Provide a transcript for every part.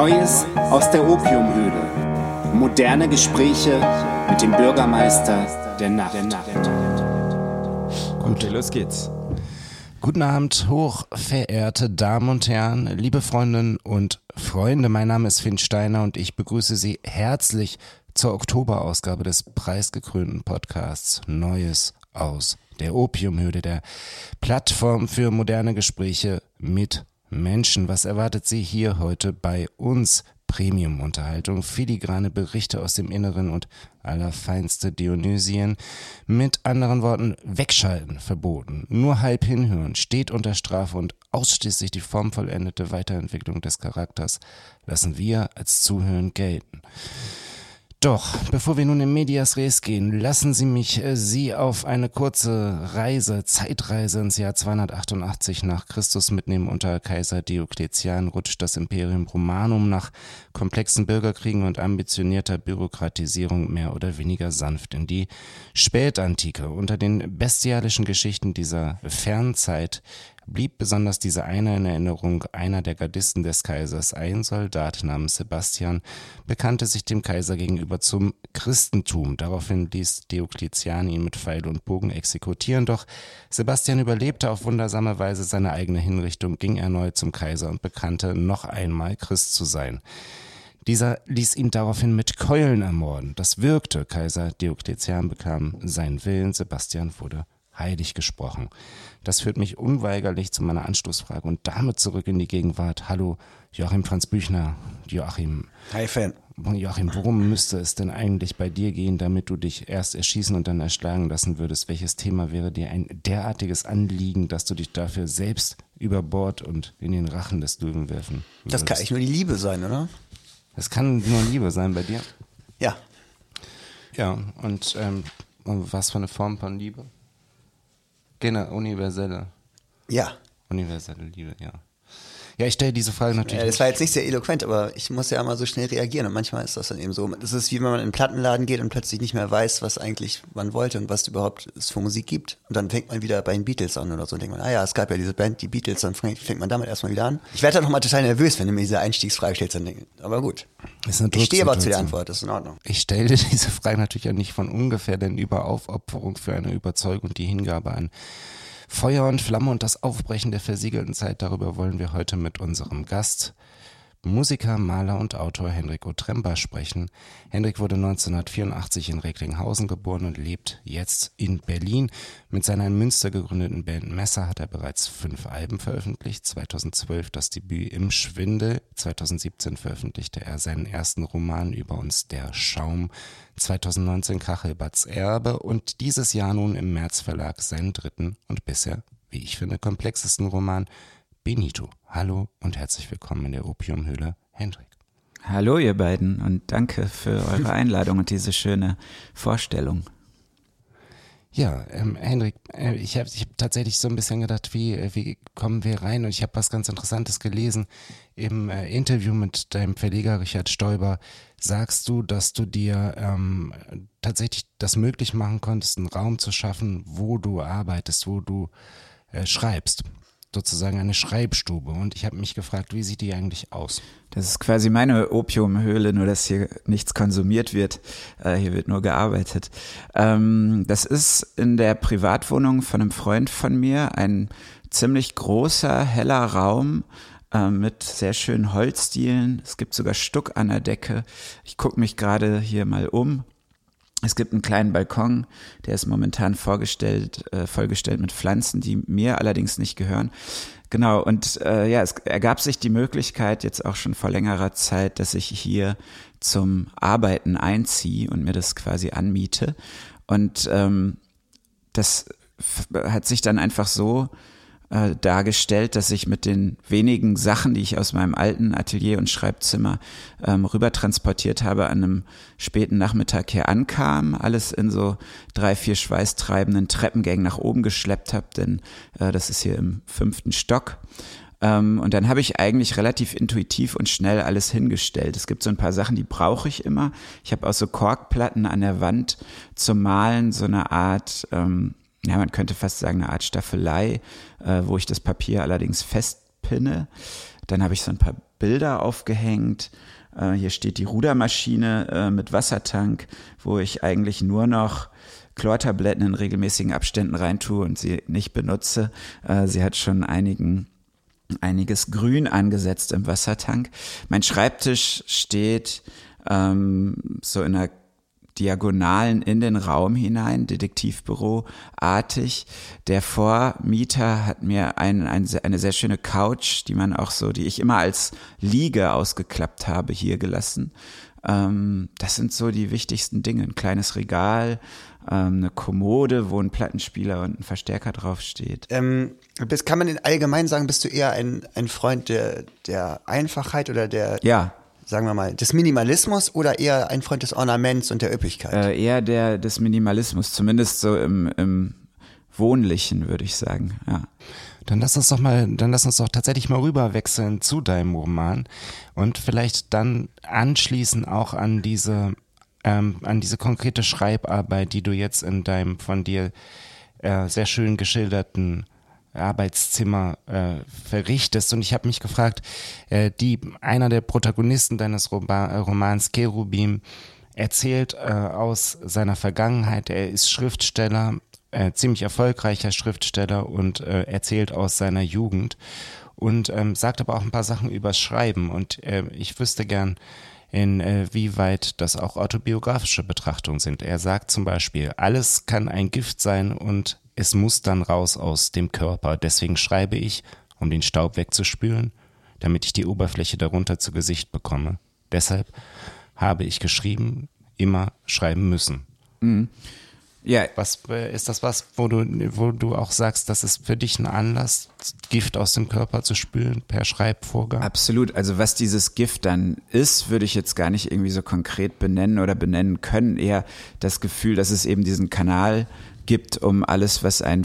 Neues aus der Opiumhöhle. Moderne Gespräche mit dem Bürgermeister der Nacht. Gut, los geht's. Guten Abend, hochverehrte Damen und Herren, liebe Freundinnen und Freunde. Mein Name ist Finn Steiner und ich begrüße Sie herzlich zur Oktoberausgabe des preisgekrönten Podcasts Neues aus der Opiumhöhle, der Plattform für moderne Gespräche mit Menschen. Was erwartet Sie hier heute bei uns? Premium-Unterhaltung, filigrane Berichte aus dem Inneren und allerfeinste Dionysien. Mit anderen Worten, wegschalten verboten. Nur halb hinhören, steht unter Strafe und ausschließlich die formvollendete Weiterentwicklung des Charakters lassen wir als Zuhören gelten. Doch, bevor wir nun in Medias Res gehen, lassen Sie mich äh, Sie auf eine kurze Reise, Zeitreise ins Jahr 288 nach Christus mitnehmen. Unter Kaiser Diokletian rutscht das Imperium Romanum nach komplexen Bürgerkriegen und ambitionierter Bürokratisierung mehr oder weniger sanft in die Spätantike. Unter den bestialischen Geschichten dieser Fernzeit blieb besonders diese eine in Erinnerung, einer der Gardisten des Kaisers, ein Soldat namens Sebastian, bekannte sich dem Kaiser gegenüber zum Christentum. Daraufhin ließ Diokletian ihn mit Pfeil und Bogen exekutieren, doch Sebastian überlebte auf wundersame Weise seine eigene Hinrichtung, ging erneut zum Kaiser und bekannte noch einmal Christ zu sein. Dieser ließ ihn daraufhin mit Keulen ermorden. Das wirkte. Kaiser Diokletian bekam seinen Willen. Sebastian wurde heilig gesprochen. Das führt mich unweigerlich zu meiner Anstoßfrage und damit zurück in die Gegenwart. Hallo, Joachim Franz Büchner. Joachim. Hi, Fan. Joachim, worum müsste es denn eigentlich bei dir gehen, damit du dich erst erschießen und dann erschlagen lassen würdest? Welches Thema wäre dir ein derartiges Anliegen, dass du dich dafür selbst über Bord und in den Rachen des Löwen werfen würdest? Das kann eigentlich nur die Liebe sein, oder? Das kann nur Liebe sein bei dir? Ja. Ja, und ähm, was für eine Form von Liebe? Genau, universelle. Ja. Universelle Liebe, ja. Ja, ich stelle diese Frage natürlich. Ja, das war jetzt nicht sehr eloquent, aber ich muss ja immer so schnell reagieren und manchmal ist das dann eben so. Das ist wie wenn man in einen Plattenladen geht und plötzlich nicht mehr weiß, was eigentlich man wollte und was überhaupt es für Musik gibt. Und dann fängt man wieder bei den Beatles an oder so und denkt man, ah ja, es gab ja diese Band, die Beatles, dann fängt man damit erstmal wieder an. Ich werde dann nochmal total nervös, wenn du mir diese Einstiegsfrage stellst, dann denke ich, aber gut. ich stehe aber zu der Antwort, das ist in Ordnung. Ich stelle diese Frage natürlich ja nicht von ungefähr, denn über Aufopferung für eine Überzeugung, die Hingabe an Feuer und Flamme und das Aufbrechen der versiegelten Zeit, darüber wollen wir heute mit unserem Gast Musiker, Maler und Autor Henrik Otremba sprechen. Henrik wurde 1984 in Recklinghausen geboren und lebt jetzt in Berlin. Mit seiner in Münster gegründeten Band Messer hat er bereits fünf Alben veröffentlicht. 2012 das Debüt Im Schwindel. 2017 veröffentlichte er seinen ersten Roman über uns, Der Schaum. 2019 Kachelbatz Erbe und dieses Jahr nun im März Verlag seinen dritten und bisher, wie ich finde, komplexesten Roman Benito. Hallo und herzlich willkommen in der Opiumhöhle, Hendrik. Hallo ihr beiden und danke für eure Einladung und diese schöne Vorstellung. Ja, ähm, Hendrik, äh, ich habe ich hab tatsächlich so ein bisschen gedacht, wie, äh, wie kommen wir rein? Und ich habe was ganz Interessantes gelesen. Im äh, Interview mit deinem Verleger Richard Stoiber sagst du, dass du dir ähm, tatsächlich das möglich machen konntest, einen Raum zu schaffen, wo du arbeitest, wo du äh, schreibst sozusagen eine Schreibstube. Und ich habe mich gefragt, wie sieht die eigentlich aus? Das ist quasi meine Opiumhöhle, nur dass hier nichts konsumiert wird. Äh, hier wird nur gearbeitet. Ähm, das ist in der Privatwohnung von einem Freund von mir ein ziemlich großer, heller Raum äh, mit sehr schönen Holzdielen. Es gibt sogar Stuck an der Decke. Ich gucke mich gerade hier mal um es gibt einen kleinen Balkon, der ist momentan vorgestellt, äh, vollgestellt mit Pflanzen, die mir allerdings nicht gehören. Genau, und äh, ja, es ergab sich die Möglichkeit jetzt auch schon vor längerer Zeit, dass ich hier zum Arbeiten einziehe und mir das quasi anmiete. Und ähm, das hat sich dann einfach so äh, dargestellt, dass ich mit den wenigen Sachen, die ich aus meinem alten Atelier und Schreibzimmer ähm, rüber transportiert habe, an einem späten Nachmittag hier ankam, alles in so drei, vier schweißtreibenden Treppengängen nach oben geschleppt habe, denn äh, das ist hier im fünften Stock. Ähm, und dann habe ich eigentlich relativ intuitiv und schnell alles hingestellt. Es gibt so ein paar Sachen, die brauche ich immer. Ich habe auch so Korkplatten an der Wand zum Malen, so eine Art ähm, ja, man könnte fast sagen, eine Art Staffelei, äh, wo ich das Papier allerdings festpinne. Dann habe ich so ein paar Bilder aufgehängt. Äh, hier steht die Rudermaschine äh, mit Wassertank, wo ich eigentlich nur noch Chlortabletten in regelmäßigen Abständen reintue und sie nicht benutze. Äh, sie hat schon einigen einiges Grün angesetzt im Wassertank. Mein Schreibtisch steht ähm, so in einer Diagonalen in den Raum hinein, Detektivbüro-artig. Der Vormieter hat mir ein, ein, eine sehr schöne Couch, die man auch so, die ich immer als Liege ausgeklappt habe, hier gelassen. Ähm, das sind so die wichtigsten Dinge. Ein kleines Regal, ähm, eine Kommode, wo ein Plattenspieler und ein Verstärker draufsteht. Ähm, bist, kann man in allgemein sagen, bist du eher ein, ein Freund der, der Einfachheit oder der ja sagen wir mal, des Minimalismus oder eher ein Freund des Ornaments und der Üppigkeit? Äh, eher der des Minimalismus, zumindest so im, im Wohnlichen, würde ich sagen, ja. Dann lass uns doch mal, dann lass uns doch tatsächlich mal rüberwechseln zu deinem Roman und vielleicht dann anschließen auch an diese, ähm, an diese konkrete Schreibarbeit, die du jetzt in deinem von dir äh, sehr schön geschilderten Arbeitszimmer äh, verrichtest. Und ich habe mich gefragt, äh, die einer der Protagonisten deines Roba äh, Romans Cherubim erzählt äh, aus seiner Vergangenheit. Er ist Schriftsteller, äh, ziemlich erfolgreicher Schriftsteller und äh, erzählt aus seiner Jugend und ähm, sagt aber auch ein paar Sachen übers Schreiben. Und äh, ich wüsste gern, inwieweit äh, das auch autobiografische Betrachtungen sind. Er sagt zum Beispiel, alles kann ein Gift sein und es muss dann raus aus dem Körper. Deswegen schreibe ich, um den Staub wegzuspülen, damit ich die Oberfläche darunter zu Gesicht bekomme. Deshalb habe ich geschrieben, immer schreiben müssen. Mhm. Ja. Was äh, ist das was, wo du, wo du auch sagst, das ist für dich ein Anlass, Gift aus dem Körper zu spülen per Schreibvorgang? Absolut. Also was dieses Gift dann ist, würde ich jetzt gar nicht irgendwie so konkret benennen oder benennen können. Eher das Gefühl, dass es eben diesen Kanal gibt, um alles, was einen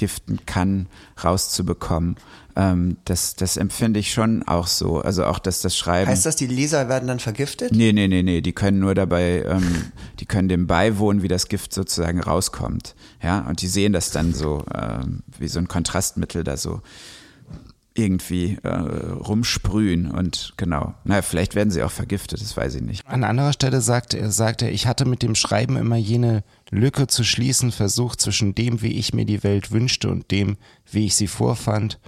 vergiften kann, rauszubekommen. Ähm, das, das empfinde ich schon auch so. Also auch, dass das Schreiben. Heißt das, die Leser werden dann vergiftet? Nee, nee, nee, nee. Die können nur dabei, ähm, die können dem beiwohnen, wie das Gift sozusagen rauskommt. Ja, und die sehen das dann so, ähm, wie so ein Kontrastmittel da so irgendwie äh, rumsprühen und genau. Na, vielleicht werden sie auch vergiftet, das weiß ich nicht. An anderer Stelle sagt er, sagt er, ich hatte mit dem Schreiben immer jene Lücke zu schließen versucht zwischen dem, wie ich mir die Welt wünschte und dem, wie ich sie vorfand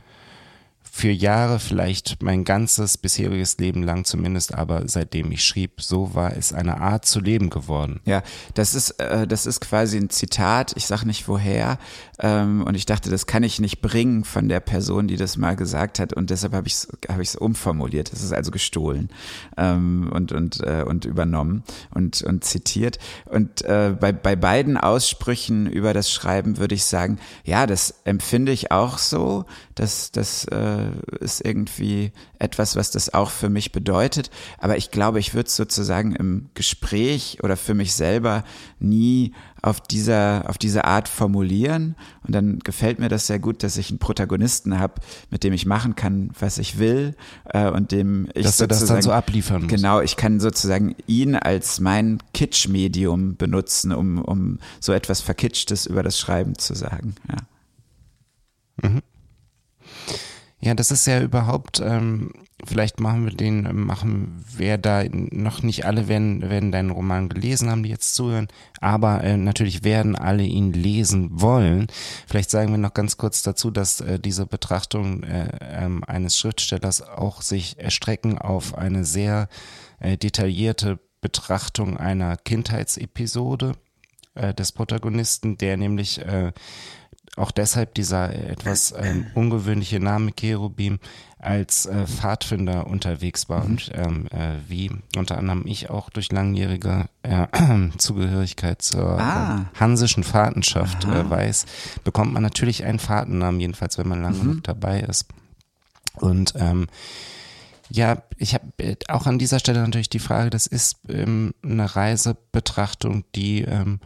für Jahre, vielleicht mein ganzes bisheriges Leben lang zumindest, aber seitdem ich schrieb, so war es eine Art zu leben geworden. Ja, das ist, äh, das ist quasi ein Zitat, ich sag nicht woher, ähm, und ich dachte, das kann ich nicht bringen von der Person, die das mal gesagt hat, und deshalb habe ich es hab ich's umformuliert. Das ist also gestohlen ähm, und, und, äh, und übernommen und, und zitiert. Und äh, bei, bei beiden Aussprüchen über das Schreiben würde ich sagen, ja, das empfinde ich auch so, dass das äh, ist irgendwie etwas, was das auch für mich bedeutet. Aber ich glaube, ich würde es sozusagen im Gespräch oder für mich selber nie auf dieser, auf diese Art formulieren. Und dann gefällt mir das sehr gut, dass ich einen Protagonisten habe, mit dem ich machen kann, was ich will äh, und dem ich dass sozusagen, das dann so abliefern muss. Genau, ich kann sozusagen ihn als mein Kitsch-Medium benutzen, um, um so etwas Verkitschtes über das Schreiben zu sagen. Ja. Mhm. Ja, das ist ja überhaupt, ähm, vielleicht machen wir den, machen wir da noch nicht alle werden, werden deinen Roman gelesen haben, die jetzt zuhören, aber äh, natürlich werden alle ihn lesen wollen. Vielleicht sagen wir noch ganz kurz dazu, dass äh, diese Betrachtung äh, ähm, eines Schriftstellers auch sich erstrecken auf eine sehr äh, detaillierte Betrachtung einer Kindheitsepisode äh, des Protagonisten, der nämlich äh, auch deshalb dieser etwas ähm, ungewöhnliche Name Cherubim als äh, Pfadfinder unterwegs war mhm. und ähm, äh, wie unter anderem ich auch durch langjährige äh, Zugehörigkeit zur ah. hansischen Fahrtenschaft äh, weiß, bekommt man natürlich einen Fahrtennamen, jedenfalls wenn man lange mhm. genug dabei ist. Und ähm, ja, ich habe äh, auch an dieser Stelle natürlich die Frage, das ist ähm, eine Reisebetrachtung, die ähm,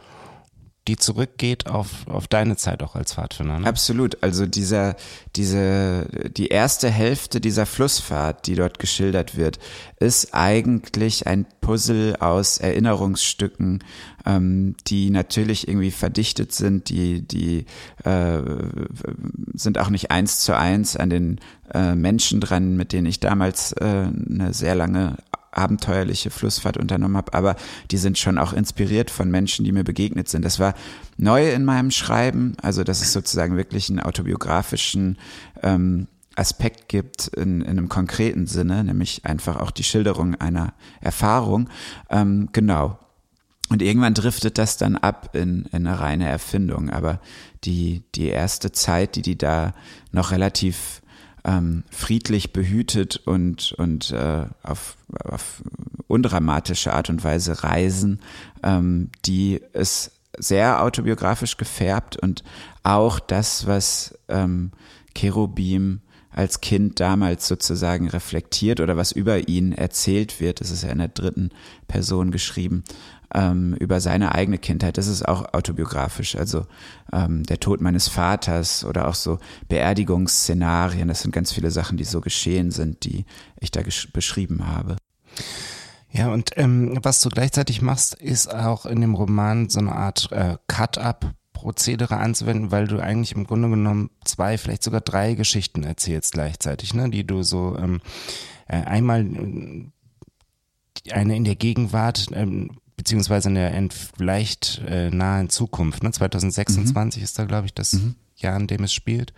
die zurückgeht auf, auf deine Zeit auch als Pfadfinder. Ne? Absolut. Also dieser, diese, die erste Hälfte dieser Flussfahrt, die dort geschildert wird, ist eigentlich ein Puzzle aus Erinnerungsstücken, ähm, die natürlich irgendwie verdichtet sind, die, die äh, sind auch nicht eins zu eins an den äh, Menschen dran, mit denen ich damals äh, eine sehr lange abenteuerliche Flussfahrt unternommen habe, aber die sind schon auch inspiriert von Menschen, die mir begegnet sind. Das war neu in meinem Schreiben, also dass es sozusagen wirklich einen autobiografischen ähm, Aspekt gibt in, in einem konkreten Sinne, nämlich einfach auch die Schilderung einer Erfahrung. Ähm, genau. Und irgendwann driftet das dann ab in, in eine reine Erfindung. Aber die, die erste Zeit, die die da noch relativ ähm, friedlich behütet und, und äh, auf, auf undramatische Art und Weise reisen, ähm, die ist sehr autobiografisch gefärbt und auch das, was ähm, Cherubim als Kind damals sozusagen reflektiert oder was über ihn erzählt wird, das ist ja in der dritten Person geschrieben, ähm, über seine eigene Kindheit. Das ist auch autobiografisch. Also ähm, der Tod meines Vaters oder auch so Beerdigungsszenarien. Das sind ganz viele Sachen, die so geschehen sind, die ich da beschrieben habe. Ja, und ähm, was du gleichzeitig machst, ist auch in dem Roman so eine Art äh, Cut-up Prozedere anzuwenden, weil du eigentlich im Grunde genommen zwei, vielleicht sogar drei Geschichten erzählst gleichzeitig, ne, die du so ähm, äh, einmal äh, eine in der Gegenwart ähm, beziehungsweise in der vielleicht äh, nahen Zukunft. Ne? 2026 mhm. ist da, glaube ich, das mhm. Jahr, in dem es spielt.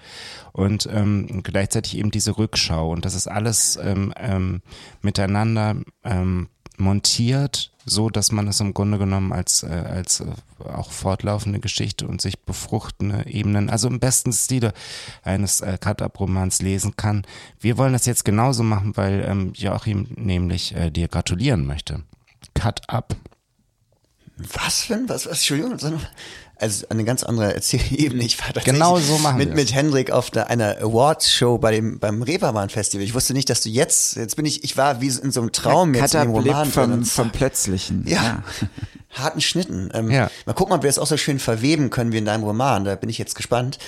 Und ähm, gleichzeitig eben diese Rückschau. Und das ist alles ähm, ähm, miteinander ähm, montiert, so dass man es im Grunde genommen als, äh, als äh, auch fortlaufende Geschichte und sich befruchtende Ebenen, also im besten Stile eines äh, Cut-Up-Romans lesen kann. Wir wollen das jetzt genauso machen, weil ähm, Joachim nämlich äh, dir gratulieren möchte. Cut-Up was für ein, was, was, Entschuldigung, also eine ganz andere Erzählebene. Ich war genau so machen mit, mit Hendrik auf der, einer Awards-Show bei dem, beim Reeperbahn-Festival. Ich wusste nicht, dass du jetzt, jetzt bin ich, ich war wie in so einem Traum ja, jetzt in dem Roman. Vom, vom Plötzlichen. Ja. ja. harten Schnitten. Ähm, ja. Mal gucken, ob wir es auch so schön verweben können wie in deinem Roman. Da bin ich jetzt gespannt.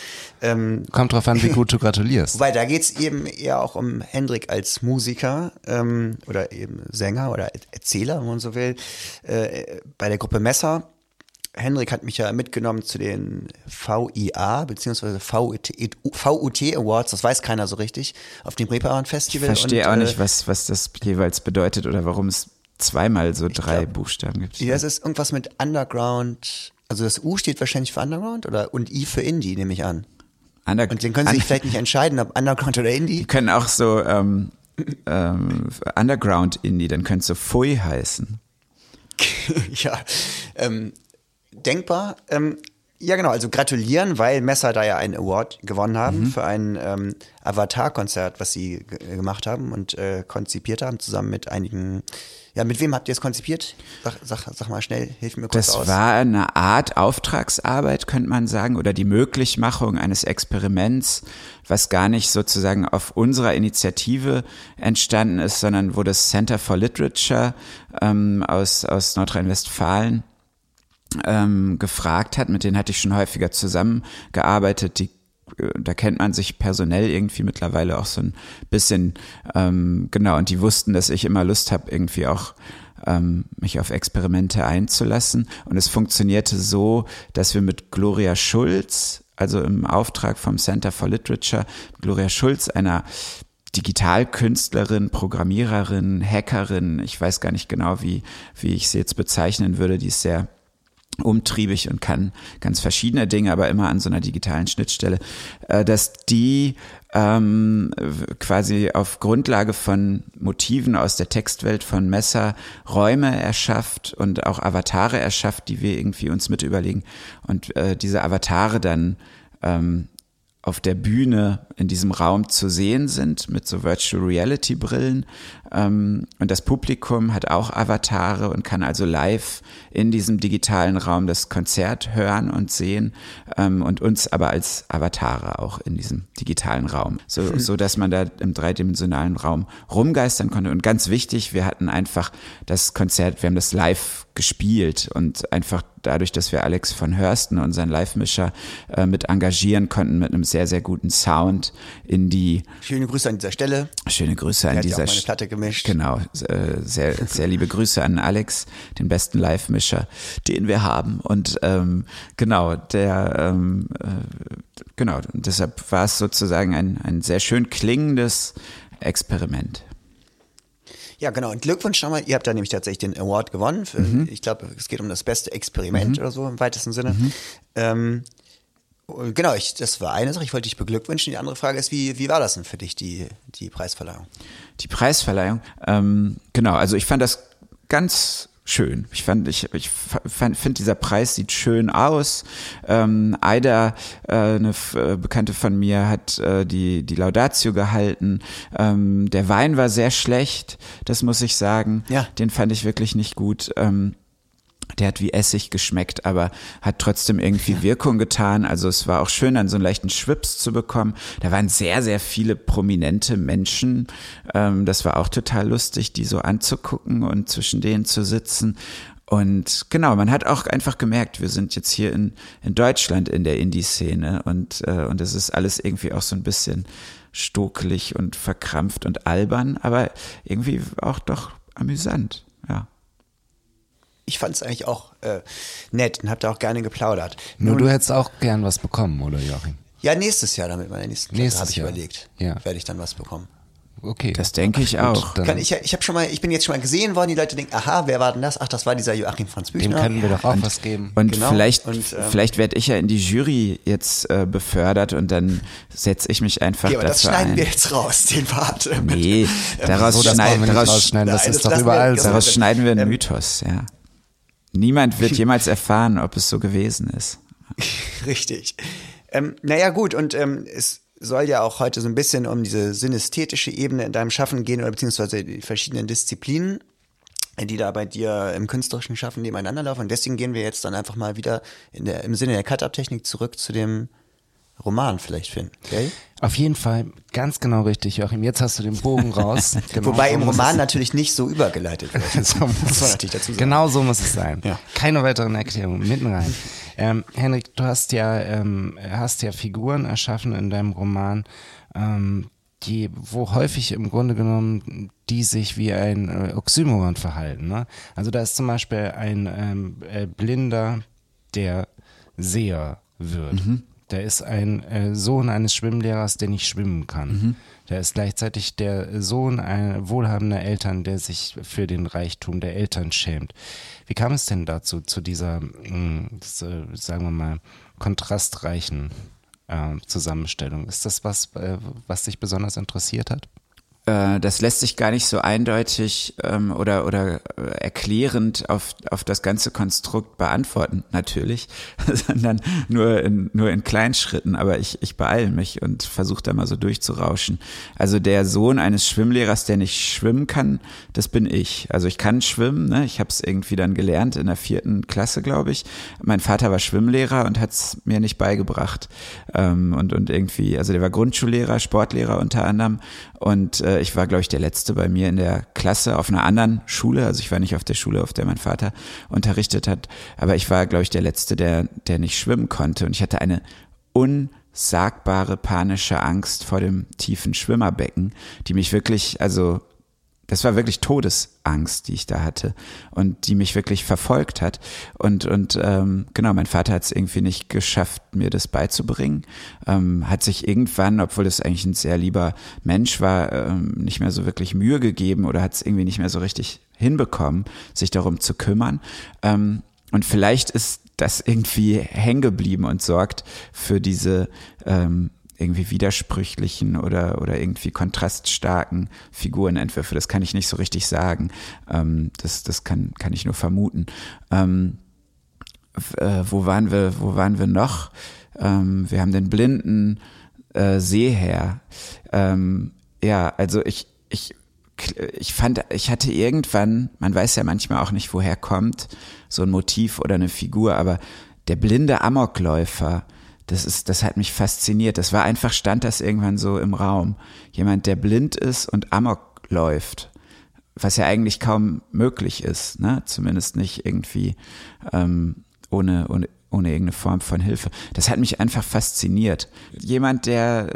Ähm, Kommt drauf an, wie gut du gratulierst. Weil da geht's eben eher auch um Hendrik als Musiker ähm, oder eben Sänger oder Erzähler, wenn man so will, äh, bei der Gruppe Messer. Hendrik hat mich ja mitgenommen zu den VIA bzw. VUT Awards, das weiß keiner so richtig, auf dem Reeperbahn Festival. Ich verstehe auch äh, nicht, was, was das jeweils bedeutet oder warum es zweimal so drei glaub, Buchstaben gibt. Ja, es ist irgendwas mit Underground. Also das U steht wahrscheinlich für Underground oder und I für Indie, nehme ich an. Under und dann können Sie sich vielleicht nicht entscheiden, ob Underground oder Indie. Die können auch so ähm, ähm, Underground Indie, dann könnte es so Fui heißen. ja, ähm, denkbar. Ähm, ja, genau, also gratulieren, weil Messer da ja einen Award gewonnen haben mhm. für ein ähm, Avatar-Konzert, was sie gemacht haben und äh, konzipiert haben, zusammen mit einigen ja, mit wem habt ihr es konzipiert? Sag, sag, sag mal schnell, hilf mir kurz das aus. Das war eine Art Auftragsarbeit, könnte man sagen, oder die Möglichmachung eines Experiments, was gar nicht sozusagen auf unserer Initiative entstanden ist, sondern wo das Center for Literature ähm, aus, aus Nordrhein-Westfalen ähm, gefragt hat. Mit denen hatte ich schon häufiger zusammengearbeitet. Die da kennt man sich personell irgendwie mittlerweile auch so ein bisschen, ähm, genau, und die wussten, dass ich immer Lust habe, irgendwie auch ähm, mich auf Experimente einzulassen. Und es funktionierte so, dass wir mit Gloria Schulz, also im Auftrag vom Center for Literature, Gloria Schulz, einer Digitalkünstlerin, Programmiererin, Hackerin, ich weiß gar nicht genau, wie, wie ich sie jetzt bezeichnen würde, die ist sehr umtriebig und kann ganz verschiedene Dinge, aber immer an so einer digitalen Schnittstelle, äh, dass die ähm, quasi auf Grundlage von Motiven aus der Textwelt von Messer Räume erschafft und auch Avatare erschafft, die wir irgendwie uns mit überlegen und äh, diese Avatare dann ähm, auf der Bühne in diesem Raum zu sehen sind mit so Virtual Reality Brillen. Ähm, und das Publikum hat auch Avatare und kann also live in diesem digitalen Raum das Konzert hören und sehen ähm, und uns aber als Avatare auch in diesem digitalen Raum, so, hm. so dass man da im dreidimensionalen Raum rumgeistern konnte. Und ganz wichtig, wir hatten einfach das Konzert, wir haben das live gespielt und einfach dadurch, dass wir Alex von Hörsten, unseren Live-Mischer, äh, mit engagieren konnten mit einem sehr, sehr guten Sound in die. Schöne Grüße an dieser Stelle. Schöne Grüße an Er dieser Stelle. Platte gemischt. Genau, äh, sehr, sehr liebe Grüße an Alex, den besten Live-Mischer, den wir haben. Und ähm, genau, der, ähm, äh, genau, deshalb war es sozusagen ein, ein sehr schön klingendes Experiment. Ja, genau. Und Glückwunsch nochmal. Ihr habt da nämlich tatsächlich den Award gewonnen. Für, Mhm. Ich glaube, es geht um das beste Experiment oder so im weitesten Sinne. Ähm, und genau, ich, das war eine Sache. Ich wollte dich beglückwünschen. Die andere Frage ist, wie, wie war das denn für dich, die, die Preisverleihung? Die Preisverleihung, ähm, genau, also ich fand das ganz schön. Ich fand, ich, ich finde, dieser Preis sieht schön aus. Ähm, Aida, äh, eine äh, Bekannte von mir, hat äh, die, die Laudatio gehalten. Ähm, der Wein war sehr schlecht, das muss ich sagen. Ja. Den fand ich wirklich nicht gut. Ähm, der hat wie Essig geschmeckt, aber hat trotzdem irgendwie Wirkung getan. Also es war auch schön, dann so einen leichten Schwips zu bekommen. Da waren sehr, sehr viele prominente Menschen. Ähm, das war auch total lustig, die so anzugucken und zwischen denen zu sitzen. Und genau, man hat auch einfach gemerkt, wir sind jetzt hier in, in Deutschland in der Indie-Szene und, äh, und es ist alles irgendwie auch so ein bisschen stokelig und verkrampft und albern, aber irgendwie auch doch amüsant, ja. Ich fand es eigentlich auch äh, nett und habe da auch gerne geplaudert. Nur Nun- du hättest auch gern was bekommen, oder Joachim? Ja, nächstes Jahr damit meiner nächsten Platte Nächstes habe ich Jahr. überlegt. Ja. Werde ich dann was bekommen. Okay. Das denke ich Gut, auch. Kann ich ich habe schon mal, ich bin jetzt schon mal gesehen worden, die Leute denken, aha, wer war denn das? Ach, das war dieser Joachim Franz dem Büchner. können wir doch auch was geben. Und Genau. vielleicht, Und, ähm, vielleicht werde ich ja in die Jury jetzt äh, befördert und dann setze ich mich einfach Okay, aber das schneiden ein. wir jetzt raus, den Part. Nee, daraus, so, schneid, daraus, das Nein, das so. daraus schneiden wir einen Ähm, Mythos, ja. Niemand wird jemals erfahren, ob es so gewesen ist. Richtig. Ähm, naja, gut, und ähm, es soll ja auch heute so ein bisschen um diese synästhetische Ebene in deinem Schaffen gehen oder beziehungsweise die verschiedenen Disziplinen, die da bei dir im künstlerischen Schaffen nebeneinander laufen. Und deswegen gehen wir jetzt dann einfach mal wieder in der, im Sinne der Cut-Up-Technik zurück zu dem Roman vielleicht finden. Okay? Auf jeden Fall ganz genau richtig, Joachim. Jetzt hast du den Bogen raus. Genau Wobei so im Roman natürlich nicht so übergeleitet wird. so muss man dazu sagen. Genau so muss es sein. Ja. Keine weiteren Erklärungen. Mitten rein. Ähm, Henrik, du hast ja, ähm, hast ja Figuren erschaffen in deinem Roman, ähm, die, wo häufig im Grunde genommen die sich wie ein äh, Oxymoron verhalten. Ne? Also da ist zum Beispiel ein ähm, äh, Blinder, der Seher wird. Der ist ein äh, Sohn eines Schwimmlehrers, der nicht schwimmen kann. Der ist gleichzeitig der Sohn einer wohlhabender Eltern, der sich für den Reichtum der Eltern schämt. Wie kam es denn dazu, zu dieser, mh, das, äh, sagen wir mal, kontrastreichen äh, Zusammenstellung? Ist das was, äh, was dich besonders interessiert hat? Äh, das lässt sich gar nicht so eindeutig ähm, oder, oder äh, erklärend auf, auf das ganze Konstrukt beantworten, natürlich, sondern nur in, nur in kleinen Schritten. Aber ich, ich beeile mich und versuche da mal so durchzurauschen. Also der Sohn eines Schwimmlehrers, der nicht schwimmen kann, das bin ich. Also ich kann schwimmen, ne? ich habe es irgendwie dann gelernt in der vierten Klasse, glaube ich. Mein Vater war Schwimmlehrer und hat es mir nicht beigebracht. Ähm, und, und irgendwie, also der war Grundschullehrer, Sportlehrer unter anderem. Und äh, ich war, glaube ich, der Letzte bei mir in der Klasse auf einer anderen Schule. Also ich war nicht auf der Schule, auf der mein Vater unterrichtet hat. Aber ich war, glaube ich, der Letzte, der, der nicht schwimmen konnte. Und ich hatte eine unsagbare panische Angst vor dem tiefen Schwimmerbecken, die mich wirklich, also das war wirklich Todesangst, die ich da hatte und die mich wirklich verfolgt hat. Und, und ähm, genau, mein Vater hat es irgendwie nicht geschafft, mir das beizubringen. Ähm, hat sich irgendwann, obwohl es eigentlich ein sehr lieber Mensch war, ähm, nicht mehr so wirklich Mühe gegeben oder hat es irgendwie nicht mehr so richtig hinbekommen, sich darum zu kümmern. Ähm, und vielleicht ist das irgendwie hängen geblieben und sorgt für diese ähm, irgendwie widersprüchlichen oder, oder irgendwie kontraststarken Figurenentwürfe. Das kann ich nicht so richtig sagen. Ähm, das das kann, kann ich nur vermuten. Ähm, äh, wo waren wir, wo waren wir noch? Ähm, wir haben den blinden äh, Seeherr. Ähm, ja, also ich, ich, ich fand, ich hatte irgendwann, man weiß ja manchmal auch nicht, woher kommt so ein Motiv oder eine Figur, aber der blinde Amokläufer, das ist, das hat mich fasziniert. Das war einfach, stand das irgendwann so im Raum. Jemand, der blind ist und Amok läuft. Was ja eigentlich kaum möglich ist, ne? Zumindest nicht irgendwie ähm, ohne, ohne, ohne irgendeine Form von Hilfe. Das hat mich einfach fasziniert. Jemand, der,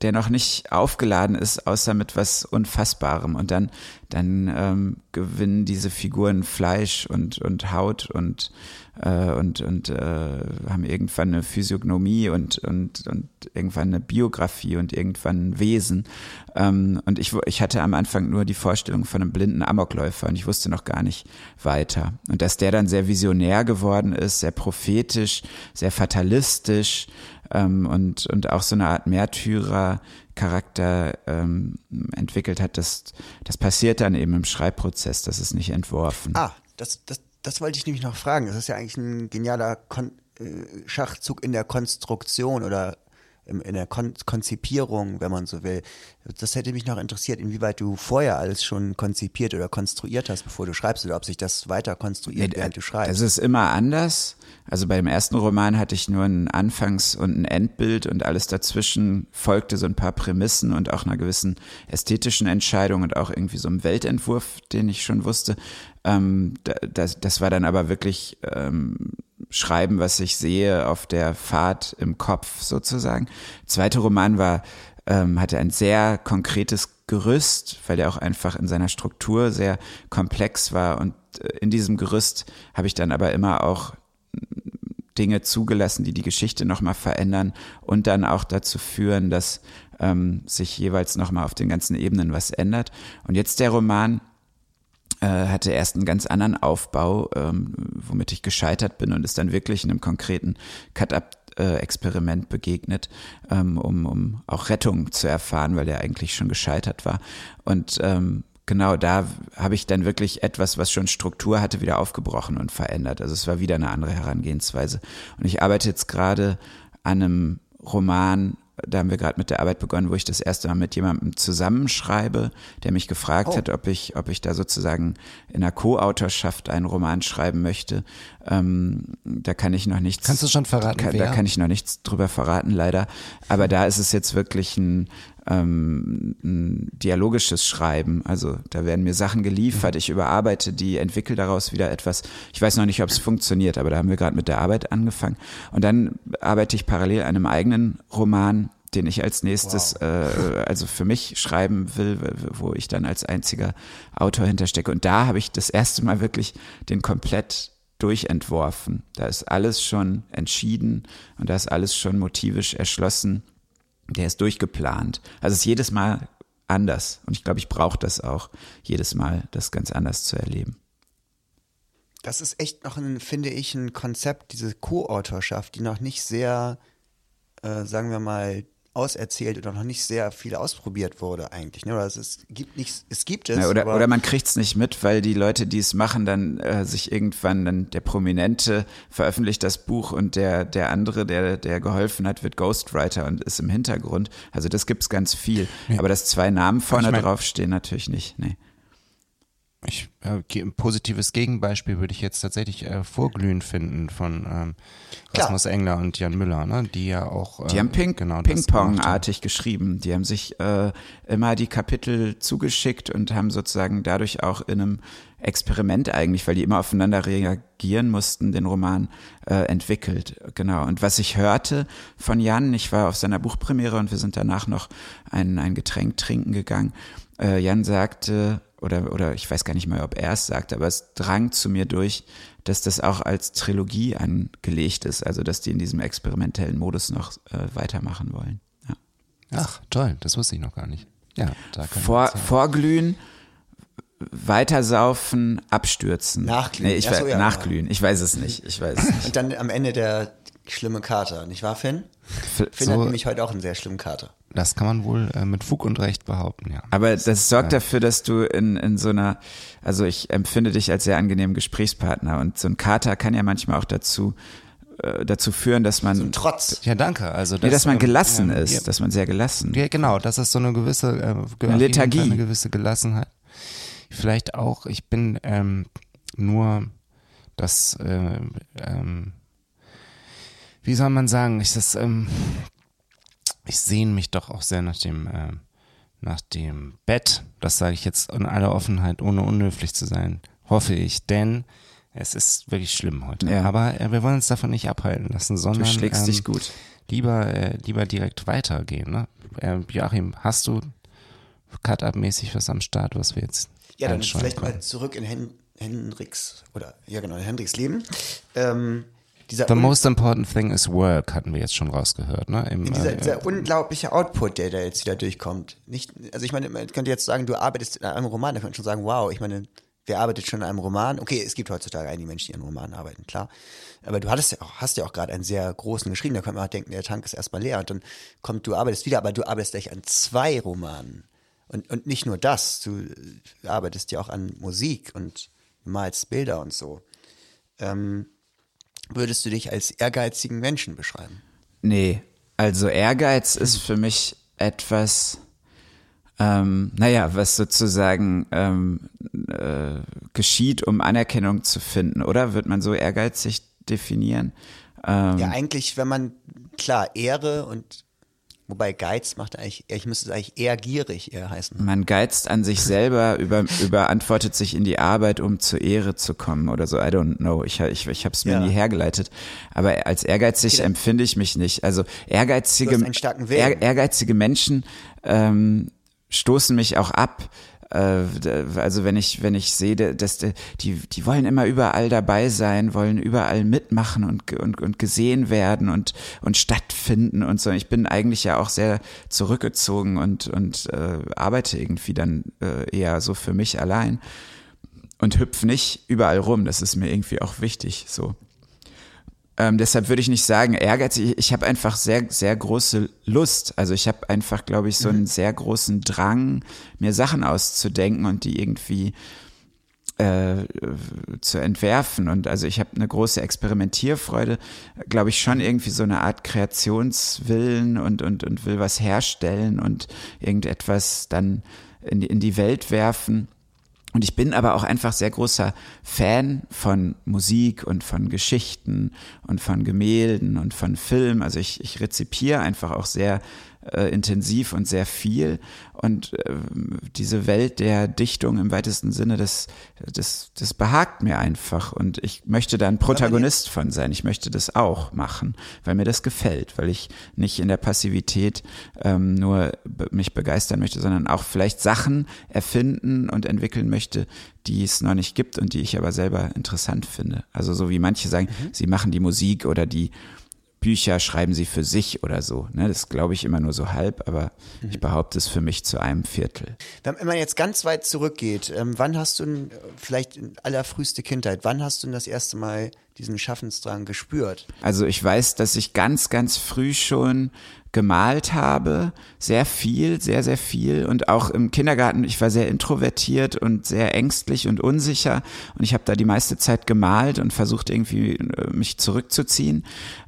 der noch nicht aufgeladen ist, außer mit was Unfassbarem. Und dann, dann ähm, gewinnen diese Figuren Fleisch und, und Haut und äh, und, und äh, haben irgendwann eine Physiognomie und, und, und irgendwann eine Biografie und irgendwann ein Wesen. Ähm, und ich, ich hatte am Anfang nur die Vorstellung von einem blinden Amokläufer und ich wusste noch gar nicht weiter. Und dass der dann sehr visionär geworden ist, sehr prophetisch, sehr fatalistisch ähm, und, und auch so eine Art Märtyrer, Charakter ähm, entwickelt hat, das, das passiert dann eben im Schreibprozess, das ist nicht entworfen. Ah, das, das, das wollte ich nämlich noch fragen. Das ist ja eigentlich ein genialer Kon äh, Schachzug in der Konstruktion oder in der Kon Konzipierung, wenn man so will. Das hätte mich noch interessiert, inwieweit du vorher alles schon konzipiert oder konstruiert hast, bevor du schreibst, oder ob sich das weiter konstruiert, nee, während du schreibst. Das ist immer anders. Also bei dem ersten Roman hatte ich nur ein Anfangs- und ein Endbild und alles dazwischen folgte so ein paar Prämissen und auch einer gewissen ästhetischen Entscheidung und auch irgendwie so einem Weltentwurf, den ich schon wusste. Ähm, das, das war dann aber wirklich ähm, Schreiben, was ich sehe auf der Fahrt im Kopf sozusagen. Zweiter Roman war, ähm, hatte ein sehr konkretes Gerüst, weil der auch einfach in seiner Struktur sehr komplex war und äh, in diesem Gerüst habe ich dann aber immer auch Dinge zugelassen, die die Geschichte nochmal verändern und dann auch dazu führen, dass ähm, sich jeweils nochmal auf den ganzen Ebenen was ändert. Und jetzt der Roman, hatte erst einen ganz anderen Aufbau, ähm, womit ich gescheitert bin und ist dann wirklich in einem konkreten Cut-Up-Experiment begegnet, ähm, um, um auch Rettung zu erfahren, weil er eigentlich schon gescheitert war. Und ähm, genau da habe ich dann wirklich etwas, was schon Struktur hatte, wieder aufgebrochen und verändert. Also es war wieder eine andere Herangehensweise. Und ich arbeite jetzt gerade an einem Roman da haben wir gerade mit der Arbeit begonnen, wo ich das erste Mal mit jemandem zusammenschreibe, der mich gefragt oh. hat, ob ich, ob ich da sozusagen in einer Co-Autorschaft einen Roman schreiben möchte. Ähm, da kann ich noch nichts. Kannst du schon verraten? Kann, da kann ich noch nichts drüber verraten, leider. Aber da ist es jetzt wirklich ein, ähm, ein dialogisches Schreiben. Also da werden mir Sachen geliefert, ich überarbeite die, entwickle daraus wieder etwas. Ich weiß noch nicht, ob es funktioniert, aber da haben wir gerade mit der Arbeit angefangen. Und dann arbeite ich parallel an einem eigenen Roman, den ich als nächstes, wow. äh, also für mich schreiben will, wo ich dann als einziger Autor hinterstecke. Und da habe ich das erste Mal wirklich den komplett durchentworfen. Da ist alles schon entschieden und da ist alles schon motivisch erschlossen der ist durchgeplant. Also es ist jedes Mal anders. Und ich glaube, ich brauche das auch, jedes Mal das ganz anders zu erleben. Das ist echt noch ein, finde ich, ein Konzept, diese Co-Autorschaft, die noch nicht sehr, äh, sagen wir mal, auserzählt oder noch nicht sehr viel ausprobiert wurde eigentlich. Ne? Oder es, ist, gibt nichts, es gibt es. Ja, oder, oder man kriegt es nicht mit, weil die Leute, die es machen, dann äh, sich irgendwann dann der Prominente veröffentlicht das Buch und der, der andere, der, der geholfen hat, wird Ghostwriter und ist im Hintergrund. Also das gibt es ganz viel. Ja. Aber dass zwei Namen vorne ich mein, drauf stehen, natürlich nicht. Nee ich, äh, ein positives Gegenbeispiel würde ich jetzt tatsächlich äh, Vorglühen finden von ähm, Rasmus Engler und Jan Müller, ne? die ja auch. Äh, die haben Ping, genau Ping-Pong-artig geschrieben. Die haben sich äh, immer die Kapitel zugeschickt und haben sozusagen dadurch auch in einem Experiment eigentlich, weil die immer aufeinander reagieren mussten, den Roman äh, entwickelt. Genau. Und was ich hörte von Jan, ich war auf seiner Buchpremiere und wir sind danach noch ein, ein Getränk trinken gegangen. Äh, Jan sagte, oder, oder ich weiß gar nicht mehr, ob er es sagt, aber es drang zu mir durch, dass das auch als Trilogie angelegt ist, also dass die in diesem experimentellen Modus noch äh, weitermachen wollen. Ja. Ach, toll, das wusste ich noch gar nicht. Ja, da kann Vor, Vorglühen, weitersaufen, abstürzen. Nachglühen. Nee, ich so, ja, nachglühen. Ich weiß es nicht. Ich weiß es nicht. Und dann am Ende der schlimme Kater, nicht wahr, Finn? Finn so, hat nämlich heute auch einen sehr schlimmen Kater. Das kann man wohl äh, mit Fug und Recht behaupten, ja. Aber das sorgt äh, dafür, dass du in, in so einer, also ich empfinde dich als sehr angenehmen Gesprächspartner und so ein Kater kann ja manchmal auch dazu äh, dazu führen, dass man so Trotz. Ja, danke. Also dass, nee, dass man ähm, gelassen ähm, ist, ja, dass man sehr gelassen. Ja, genau. Das ist so eine gewisse äh, eine Lethargie, eine gewisse Gelassenheit. Vielleicht auch. Ich bin ähm, nur das äh, ähm, wie soll man sagen, ich das, ähm, ich sehne mich doch auch sehr nach dem, äh, nach dem Bett. Das sage ich jetzt in aller Offenheit, ohne unhöflich zu sein, hoffe ich. Denn Es ist wirklich schlimm heute. Ja. Aber äh, wir wollen uns davon nicht abhalten lassen, sondern Du schlägst ähm, dich gut. lieber, äh, lieber direkt weitergehen. Ne? Äh, Joachim, hast du Cut-Up-mäßig was am Start, was wir jetzt Ja, dann vielleicht können? mal zurück in Hen Hendricks, oder, ja genau, in Hendricks Leben. Ähm, dieser, The most important thing is work, hatten wir jetzt schon rausgehört. Ne? Im, dieser, äh, dieser unglaubliche Output, der da jetzt wieder durchkommt. Nicht, also ich meine, man könnte jetzt sagen, du arbeitest in einem Roman, da könnte man schon sagen, wow, ich meine, wer arbeitet schon an einem Roman? Okay, es gibt heutzutage einige Menschen, die an Romanen arbeiten, klar. Aber du hattest ja auch, hast ja auch gerade einen sehr großen geschrieben, da könnte man auch denken, der Tank ist erstmal leer und dann kommt, du arbeitest wieder, aber du arbeitest gleich an zwei Romanen. Und, und nicht nur das, du äh, arbeitest ja auch an Musik und malst Bilder und so. Ähm, würdest du dich als ehrgeizigen Menschen beschreiben? Nee, also Ehrgeiz ist für mich etwas, ähm, naja, was sozusagen ähm, äh, geschieht, um Anerkennung zu finden, oder? Wird man so ehrgeizig definieren? Ähm, Ja, eigentlich, wenn man, klar, Ehre und, wobei Geiz macht eigentlich, ich müsste es eigentlich eher gierig eher heißen. Man geizt an sich selber, über, überantwortet sich in die Arbeit, um zur Ehre zu kommen oder so. I don't know. Ich, ich, ich habe es mir Ja. nie hergeleitet. Aber als ehrgeizig Okay, empfinde ich mich nicht. Also ehrgeizige, ehrgeizige Menschen ähm, stoßen mich auch ab. Äh, Also wenn ich wenn ich sehe, dass die die wollen immer überall dabei sein, wollen überall mitmachen und und, und gesehen werden und und stattfinden und so. Ich bin eigentlich ja auch sehr zurückgezogen und und äh, arbeite irgendwie dann äh, eher so für mich allein und hüpf nicht überall rum. Das ist mir irgendwie auch wichtig. So. Ähm, deshalb würde ich nicht sagen ehrgeizig. Ich habe einfach sehr, sehr große Lust. Also ich habe einfach, glaube ich, so einen sehr großen Drang, mir Sachen auszudenken und die irgendwie äh, zu entwerfen. Und also ich habe eine große Experimentierfreude, glaube ich, schon irgendwie so eine Art Kreationswillen und, und, und will was herstellen und irgendetwas dann in die, in die Welt werfen. Und ich bin aber auch einfach sehr großer Fan von Musik und von Geschichten und von Gemälden und von Film. Also ich, ich rezipiere einfach auch sehr äh, intensiv und sehr viel. Und äh, diese Welt der Dichtung im weitesten Sinne, das, das, das behagt mir einfach. Und ich möchte da ein Protagonist von sein. Ich möchte das auch machen, weil mir das gefällt, weil ich nicht in der Passivität ähm, nur be mich begeistern möchte, sondern auch vielleicht Sachen erfinden und entwickeln möchte, die es noch nicht gibt und die ich aber selber interessant finde. Also so wie manche sagen, sie machen die Musik oder die Bücher schreiben sie für sich oder so. Ne? Das glaube ich immer nur so halb, aber ich behaupte es für mich zu einem Viertel. Wenn man jetzt ganz weit zurückgeht, ähm, wann hast du denn, vielleicht in allerfrüheste Kindheit, wann hast du denn das erste Mal diesen Schaffensdrang gespürt? Also ich weiß, dass ich ganz, ganz früh schon gemalt habe, sehr viel, sehr, sehr viel und auch im Kindergarten, ich war sehr introvertiert und sehr ängstlich und unsicher und ich habe da die meiste Zeit gemalt und versucht irgendwie äh, mich zurückzuziehen.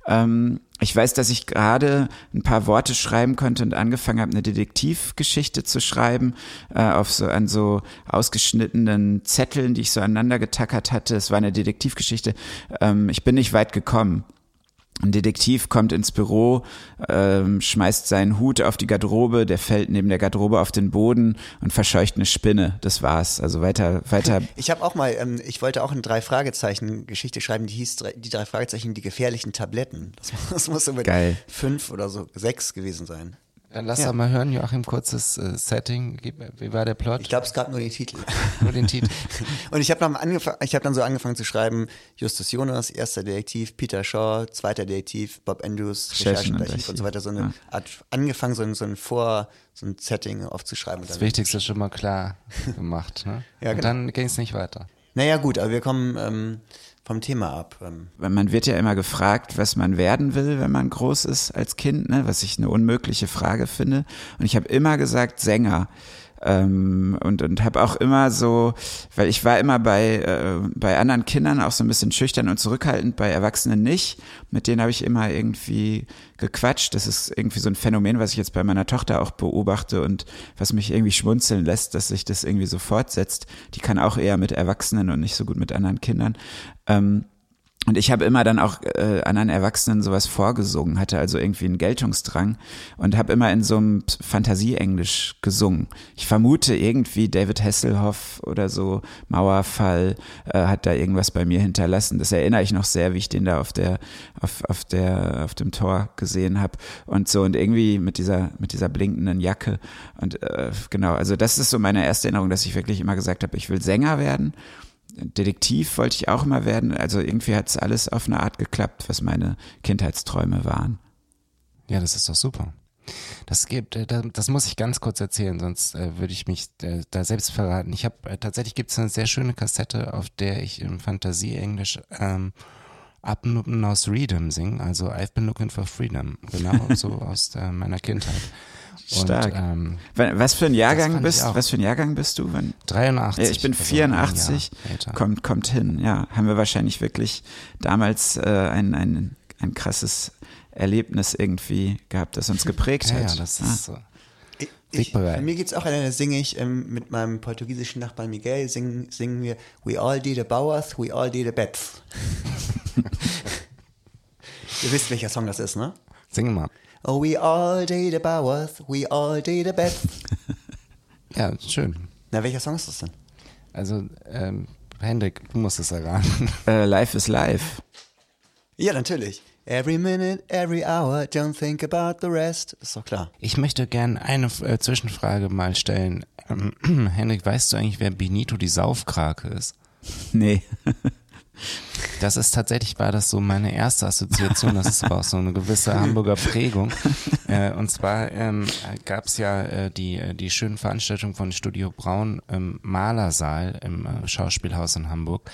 Ähm, ich weiß, dass ich gerade ein paar Worte schreiben konnte und angefangen habe, eine Detektivgeschichte zu schreiben, äh, auf so an so ausgeschnittenen Zetteln, die ich so aneinander getackert hatte. Es war eine Detektivgeschichte. Ähm, ich bin nicht weit gekommen. Ein Detektiv kommt ins Büro, ähm, schmeißt seinen Hut auf die Garderobe, der fällt neben der Garderobe auf den Boden und verscheucht eine Spinne. Das war's. Also weiter, weiter. Ich habe auch mal, ähm, ich wollte auch eine drei Fragezeichen Geschichte schreiben, die hieß die drei Fragezeichen, die gefährlichen Tabletten. Das, das muss so mit Geil. fünf oder so sechs gewesen sein. Dann lass Ja. doch mal hören, Joachim, kurzes äh, Setting. Wie war der Plot? Ich glaube, es gab nur die Titel. Nur den Titel. Und ich habe dann, angef- ich hab dann so angefangen zu schreiben, Justus Jonas, erster Detektiv, Peter Shaw, zweiter Detektiv, Bob Andrews, Recherchenarchiv und so weiter, so eine Ja. Art, angefangen, so ein, so ein Vor, so ein Setting aufzuschreiben. Das Wichtigste schon mal klar gemacht. Ne? Ja, Und genau. dann ging es nicht weiter. Naja, gut, aber wir kommen ähm, vom Thema ab. Ähm, Man wird ja immer gefragt, was man werden will, wenn man groß ist als Kind, ne? was ich eine unmögliche Frage finde. Und ich habe immer gesagt Sänger. Ähm, und und habe auch immer so, weil ich war immer bei, äh, bei anderen Kindern auch so ein bisschen schüchtern und zurückhaltend, bei Erwachsenen nicht. Mit denen habe ich immer irgendwie gequatscht. Das ist irgendwie so ein Phänomen, was ich jetzt bei meiner Tochter auch beobachte und was mich irgendwie schmunzeln lässt, dass sich das irgendwie so fortsetzt. Die kann auch eher mit Erwachsenen und nicht so gut mit anderen Kindern. Ähm, und ich habe immer dann auch äh, anderen Erwachsenen sowas vorgesungen, hatte also irgendwie einen Geltungsdrang und habe immer in so einem Fantasieenglisch gesungen. Ich vermute irgendwie David Hasselhoff oder so, Mauerfall, äh, hat da irgendwas bei mir hinterlassen. Das erinnere ich noch sehr, wie ich den da auf der, auf, auf der, auf dem Tor gesehen habe. Und so und irgendwie mit dieser, mit dieser blinkenden Jacke. Und äh, genau, also das ist so meine erste Erinnerung, dass ich wirklich immer gesagt habe, ich will Sänger werden. Detektiv wollte ich auch immer werden. Also irgendwie hat es alles auf eine Art geklappt, was meine Kindheitsträume waren. Ja, das ist doch super. Das gibt, äh, das muss ich ganz kurz erzählen, sonst äh, würde ich mich äh, da selbst verraten. Ich habe tatsächlich gibt es eine sehr schöne Kassette, auf der ich im Fantasie-Englisch ähm, Up aus Freedom singe, also I've been looking for freedom, genau so aus der, meiner Kindheit. Stark. Und, ähm, was für ein Jahrgang bist? Was für ein Jahrgang bist du? Wenn, 83. Ja, ich bin 84. Also kommt kommt hin. Ja, haben wir wahrscheinlich wirklich damals äh, ein, ein ein krasses Erlebnis irgendwie gehabt, das uns geprägt ja, hat. Ja, das ist so. Ich, bei mir gibt es auch eine, da singe ich ähm, mit meinem portugiesischen Nachbarn Miguel, singen, singen wir We all did a Bauers, we all did a Bets. Ihr wisst, welcher Song das ist, ne? Sing mal. Oh, we all did a Bauers, we all did a Bets. ja, schön. Na, welcher Song ist das denn? Also, ähm, Hendrik, du musst es erraten. Uh, life is life. Ja, natürlich. Every minute, every hour, don't think about the rest. Ist doch klar. Ich möchte gerne eine äh, Zwischenfrage mal stellen. Ähm, Henrik, weißt du eigentlich, wer Benito die Saufkrake ist? Nee. Das ist tatsächlich, war das so meine erste Assoziation, das ist aber auch so eine gewisse Hamburger Prägung. Äh, und zwar ähm, gab es ja äh, die, äh, die schönen Veranstaltungen von Studio Braun im Malersaal im äh, Schauspielhaus in Hamburg.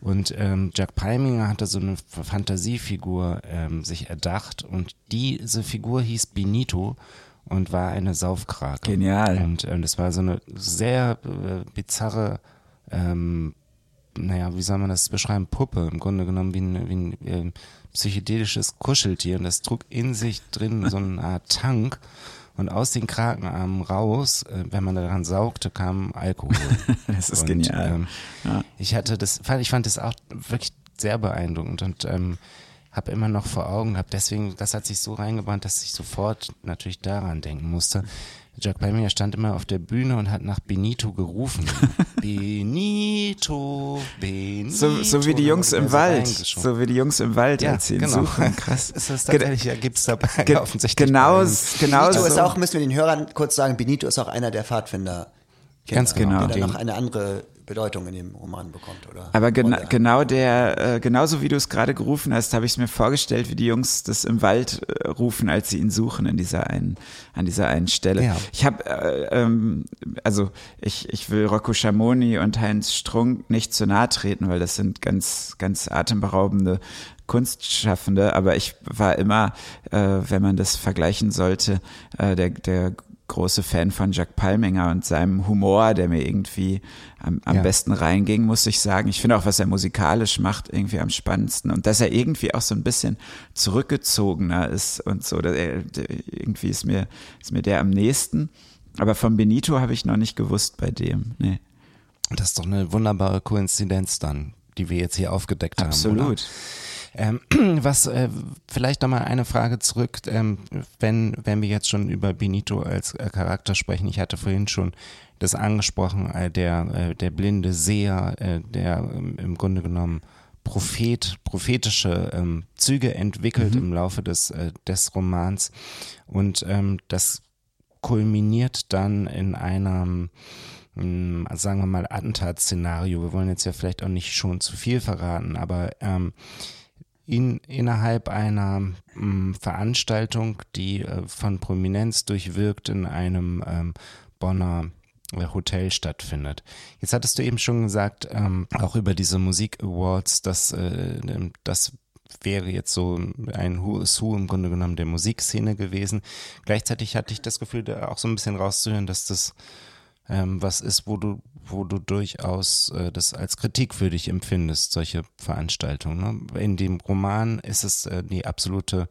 Und ähm, Jack Palminger hatte so eine Fantasiefigur ähm, sich erdacht und diese Figur hieß Benito und war eine Saufkrake. Genial. Und, und es war so eine sehr äh, bizarre ähm, naja, wie soll man das beschreiben, Puppe, im Grunde genommen wie ein, wie ein äh, psychedelisches Kuscheltier und das trug in sich drin so eine Art Tank und aus den Krakenarmen raus, äh, wenn man daran saugte, kam Alkohol. das ist und, genial. Ähm, ja. Ich hatte das, ich fand das auch wirklich sehr beeindruckend und ähm, habe immer noch vor Augen gehabt. Deswegen, das hat sich so reingebrannt, dass ich sofort natürlich daran denken musste. Jack Palmier stand immer auf der Bühne und hat nach Benito gerufen. Benito, Benito. So, so wie die Jungs im Wald. So wie die Jungs im Wald, ja, als sie ihn genau. suchen. Krass. ist das tatsächlich, ja, gibt's dabei Ge offensichtlich. Genau, genau Benito so. ist auch, müssen wir den Hörern kurz sagen, Benito ist auch einer der Pfadfinder. Ganz genau. Der dann noch eine andere Bedeutung in dem Roman bekommt, oder? Aber gena oder? genau der, äh, genauso wie du es gerade gerufen hast, habe ich es mir vorgestellt, wie die Jungs das im Wald äh, rufen, als sie ihn suchen in dieser einen, an dieser einen Stelle. Ja. Ich habe, äh, ähm, also ich, ich will Rocco Schamoni und Heinz Strunk nicht zu nahe treten, weil das sind ganz, ganz atemberaubende Kunstschaffende, aber ich war immer, äh, wenn man das vergleichen sollte, äh, der, der große Fan von Jack Palminger und seinem Humor, der mir irgendwie am, am ja. besten reinging, muss ich sagen. Ich finde auch, was er musikalisch macht, irgendwie am spannendsten. Und dass er irgendwie auch so ein bisschen zurückgezogener ist und so. Er, irgendwie ist mir, ist mir der am nächsten. Aber von Benito habe ich noch nicht gewusst bei dem. Nee. Das ist doch eine wunderbare Koinzidenz dann, die wir jetzt hier aufgedeckt Absolut. haben. Absolut. Ähm, was äh, vielleicht nochmal eine Frage zurück, ähm, wenn, wenn wir jetzt schon über Benito als äh, Charakter sprechen. Ich hatte vorhin schon das angesprochen, äh, der, äh, der blinde Seher, äh, der ähm, im Grunde genommen Prophet, prophetische ähm, Züge entwickelt mhm. im Laufe des, äh, des Romans. Und ähm, das kulminiert dann in einem hm, sagen wir mal, Attentatsszenario. Wir wollen jetzt ja vielleicht auch nicht schon zu viel verraten, aber ähm, in, innerhalb einer mh, hm, Veranstaltung, die äh, von Prominenz durchwirkt in einem ähm, Bonner äh, Hotel stattfindet. Jetzt hattest du eben schon gesagt, ähm, auch über diese Musik Awards, dass äh, das wäre jetzt so ein Who is Who im Grunde genommen der Musikszene gewesen. Gleichzeitig hatte ich das Gefühl, da auch so ein bisschen rauszuhören, dass das ähm, was ist, wo du, wo du durchaus äh, das als kritikwürdig empfindest, solche Veranstaltungen. Ne? In dem Roman ist es äh, die absolute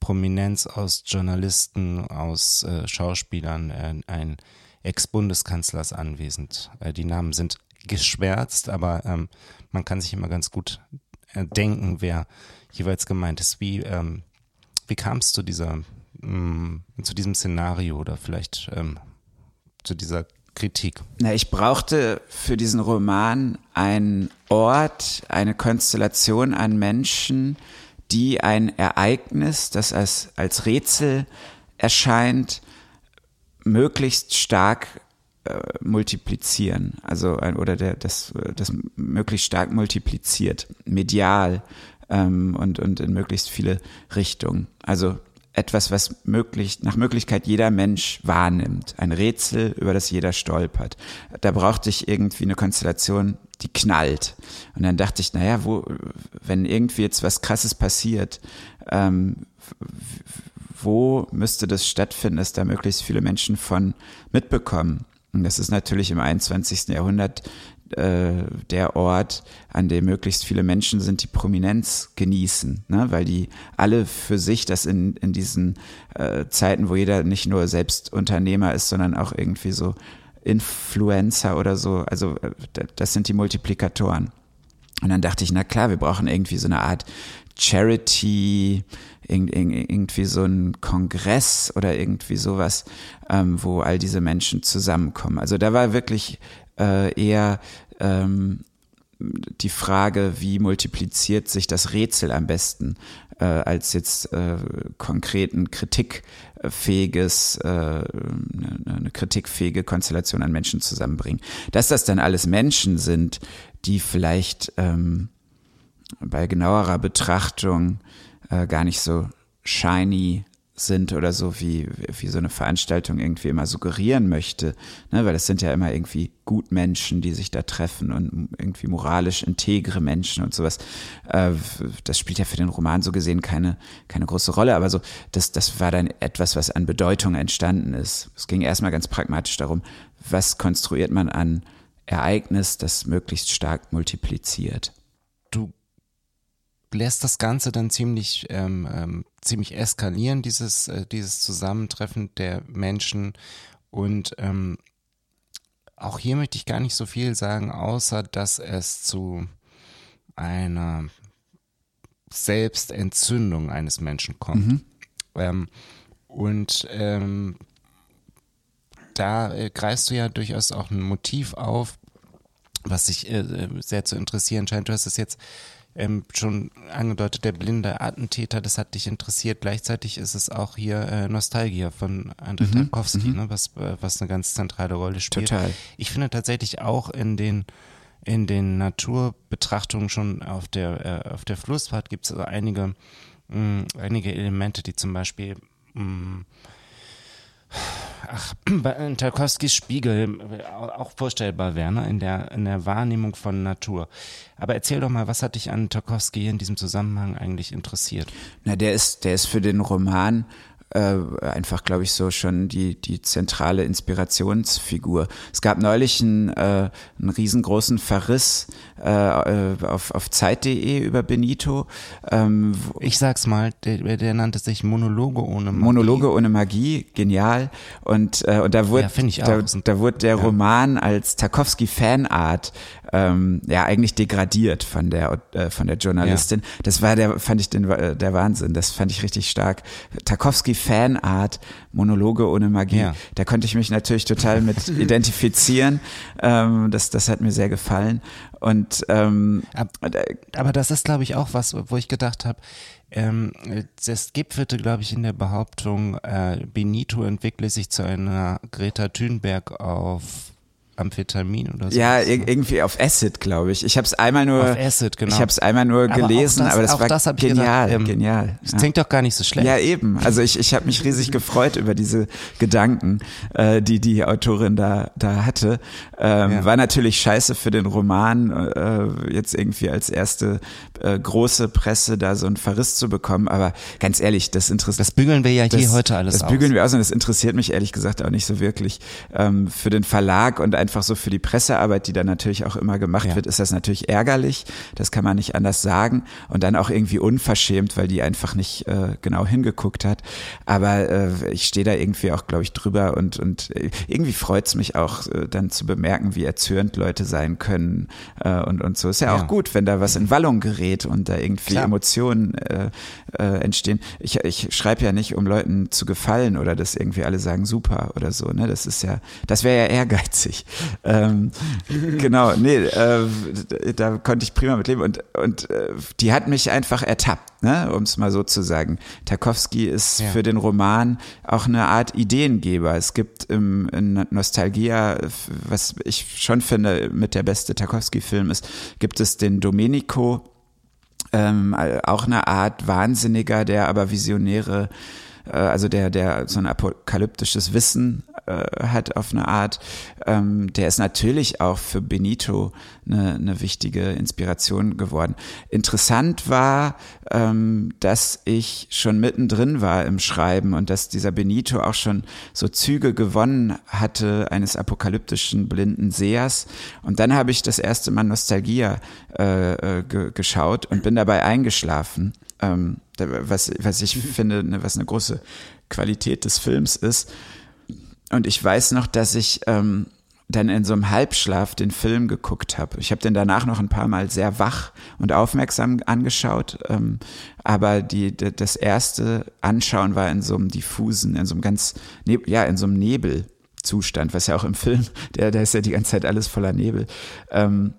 Prominenz aus Journalisten, aus äh, Schauspielern, äh, ein Ex-Bundeskanzler ist anwesend. Äh, die Namen sind geschwärzt, aber ähm, man kann sich immer ganz gut äh, denken, wer jeweils gemeint ist. Wie, ähm, wie kam es zu dieser, mh, mm, zu diesem Szenario oder vielleicht ähm, zu dieser Kritik? Na, ich brauchte für diesen Roman einen Ort, eine Konstellation an Menschen, die ein Ereignis, das als, als Rätsel erscheint, möglichst stark äh, multiplizieren, also oder der, das, das möglichst stark multipliziert, medial ähm, und, und in möglichst viele Richtungen. Also etwas, was möglich, nach Möglichkeit jeder Mensch wahrnimmt. Ein Rätsel, über das jeder stolpert. Da brauchte ich irgendwie eine Konstellation, die knallt. Und dann dachte ich, naja, wo, wenn irgendwie jetzt was Krasses passiert, ähm, wo müsste das stattfinden, dass da möglichst viele Menschen von mitbekommen? Und das ist natürlich im 21. Jahrhundert äh, der Ort, an dem möglichst viele Menschen sind, die Prominenz genießen, ne? weil die alle für sich das in, in diesen äh, Zeiten, wo jeder nicht nur selbst Unternehmer ist, sondern auch irgendwie so Influencer oder so, also äh, das sind die Multiplikatoren. Und dann dachte ich, na klar, wir brauchen irgendwie so eine Art Charity, irgendwie so ein Kongress oder irgendwie sowas, ähm, wo all diese Menschen zusammenkommen. Also da war wirklich äh, eher ähm, die Frage, wie multipliziert sich das Rätsel am besten, äh, als jetzt äh, konkreten kritikfähiges, äh, eine, eine kritikfähige Konstellation an Menschen zusammenbringen. Dass das dann alles Menschen sind, die vielleicht ähm, bei genauerer Betrachtung äh, gar nicht so shiny sind oder so, wie, wie so eine Veranstaltung irgendwie immer suggerieren möchte. Ne? Weil es sind ja immer irgendwie Gutmenschen, die sich da treffen und irgendwie moralisch integre Menschen und sowas. Äh, das spielt ja für den Roman so gesehen keine, keine große Rolle, aber so, das, das war dann etwas, was an Bedeutung entstanden ist. Es ging erstmal ganz pragmatisch darum, was konstruiert man an Ereignis, das möglichst stark multipliziert. Du lässt das Ganze dann ziemlich, ähm, ähm, ziemlich eskalieren, dieses, äh, dieses Zusammentreffen der Menschen. Und ähm, auch hier möchte ich gar nicht so viel sagen, außer dass es zu einer Selbstentzündung eines Menschen kommt. Mhm. Ähm, und ähm, da äh, greifst du ja durchaus auch ein Motiv auf, was sich äh, äh sehr zu interessieren scheint. Du hast es jetzt ähm, schon angedeutet, der blinde Attentäter, das hat dich interessiert. Gleichzeitig ist es auch hier äh, Nostalgia von Andrei mhm, Tarkovsky, mhm. ne, was, äh, was eine ganz zentrale Rolle spielt. Total. Ich finde tatsächlich auch in den in den Naturbetrachtungen schon auf der äh, auf der Flussfahrt gibt es also einige mh, einige Elemente, die zum Beispiel mh, ach, bei Tarkowskis Spiegel auch vorstellbar wäre, ne? in, der, in der Wahrnehmung von Natur. Aber erzähl doch mal, was hat dich an Tarkowski in diesem Zusammenhang eigentlich interessiert? Na, der ist, der ist für den Roman äh, einfach, glaube ich, so schon die, die zentrale Inspirationsfigur. Es gab neulich einen, äh, einen riesengroßen Verriss äh, auf, auf Zeit.de über Benito. Ähm, ich sag's mal, der, der nannte sich Monologe ohne Magie. Monologe ohne Magie, genial. Und, äh, und da wurde, ja, da, da wurde der ja. Roman als Tarkovsky-Fanart ähm, ja eigentlich degradiert von der äh, von der Journalistin. Ja. Das war der fand ich den äh, der Wahnsinn. Das fand ich richtig stark. Tarkovsky Fanart Monologe ohne Magie. Ja. Da konnte ich mich natürlich total mit identifizieren. Ähm, das das hat mir sehr gefallen. Und ähm, aber das ist glaube ich auch was, wo ich gedacht habe. Ähm, das gipfelte, glaube ich, in der Behauptung, äh, Benito entwickle sich zu einer Greta Thunberg auf Amphetamin oder so. Ja, irgendwie auf Acid, glaube ich. Ich habe es einmal nur. Auf Acid, genau. Ich habe es einmal nur aber gelesen, das, aber das war das genial, gedacht, ähm, genial. Das ja. klingt doch gar nicht so schlecht. Ja, eben. Also ich, ich habe mich riesig gefreut über diese Gedanken, äh, die die Autorin da da hatte. Ähm, ja. War natürlich scheiße für den Roman, äh, jetzt irgendwie als erste äh, große Presse da so einen Verriss zu bekommen. Aber ganz ehrlich, das interessiert. Das bügeln wir ja das, hier heute alles Das bügeln aus. wir aus und das interessiert mich ehrlich gesagt auch nicht so wirklich ähm, für den Verlag und einfach so für die Pressearbeit, die dann natürlich auch immer gemacht Ja. wird, ist das natürlich ärgerlich. Das kann man nicht anders sagen. Und dann auch irgendwie unverschämt, weil die einfach nicht äh, genau hingeguckt hat. Aber äh, ich stehe da irgendwie auch, glaube ich, drüber und, und äh, irgendwie freut's mich auch, äh, dann zu bemerken, wie erzürnt Leute sein können. Äh, und, und so ist ja, Ja. auch gut, wenn da was in Wallung gerät und da irgendwie Klar. Emotionen äh, äh, entstehen. Ich, ich schreibe ja nicht, um Leuten zu gefallen oder dass irgendwie alle sagen super oder so. Ne? Das ist ja, das wäre ja ehrgeizig. Ähm, genau, nee, äh, da konnte ich prima mit leben. Und, und äh, die hat mich einfach ertappt, ne? um es mal so zu sagen. Tarkovsky ist Ja. für den Roman auch eine Art Ideengeber. Es gibt im, in Nostalgia, was ich schon finde, mit der beste Tarkovsky-Film ist, gibt es den Domenico, ähm, auch eine Art Wahnsinniger, der aber visionäre, äh, also der, der so ein apokalyptisches Wissen äh, hat auf eine Art. Ähm, der ist natürlich auch für Benito eine, eine wichtige Inspiration geworden. Interessant war, ähm, dass ich schon mittendrin war im Schreiben und dass dieser Benito auch schon so Züge gewonnen hatte eines apokalyptischen blinden Sehers. Und dann habe ich das erste Mal Nostalgia äh, äh, ge geschaut und bin dabei eingeschlafen. Ähm, was, was ich finde, ne, was eine große Qualität des Films ist. Und ich weiß noch, dass ich ähm, dann in so einem Halbschlaf den Film geguckt habe. Ich habe den danach noch ein paar Mal sehr wach und aufmerksam angeschaut. Ähm, aber die, das erste Anschauen war in so einem diffusen, in so einem ganz, neb- ja, in so einem Nebelzustand, was ja auch im Film, der, der ist ja die ganze Zeit alles voller Nebel. Ähm,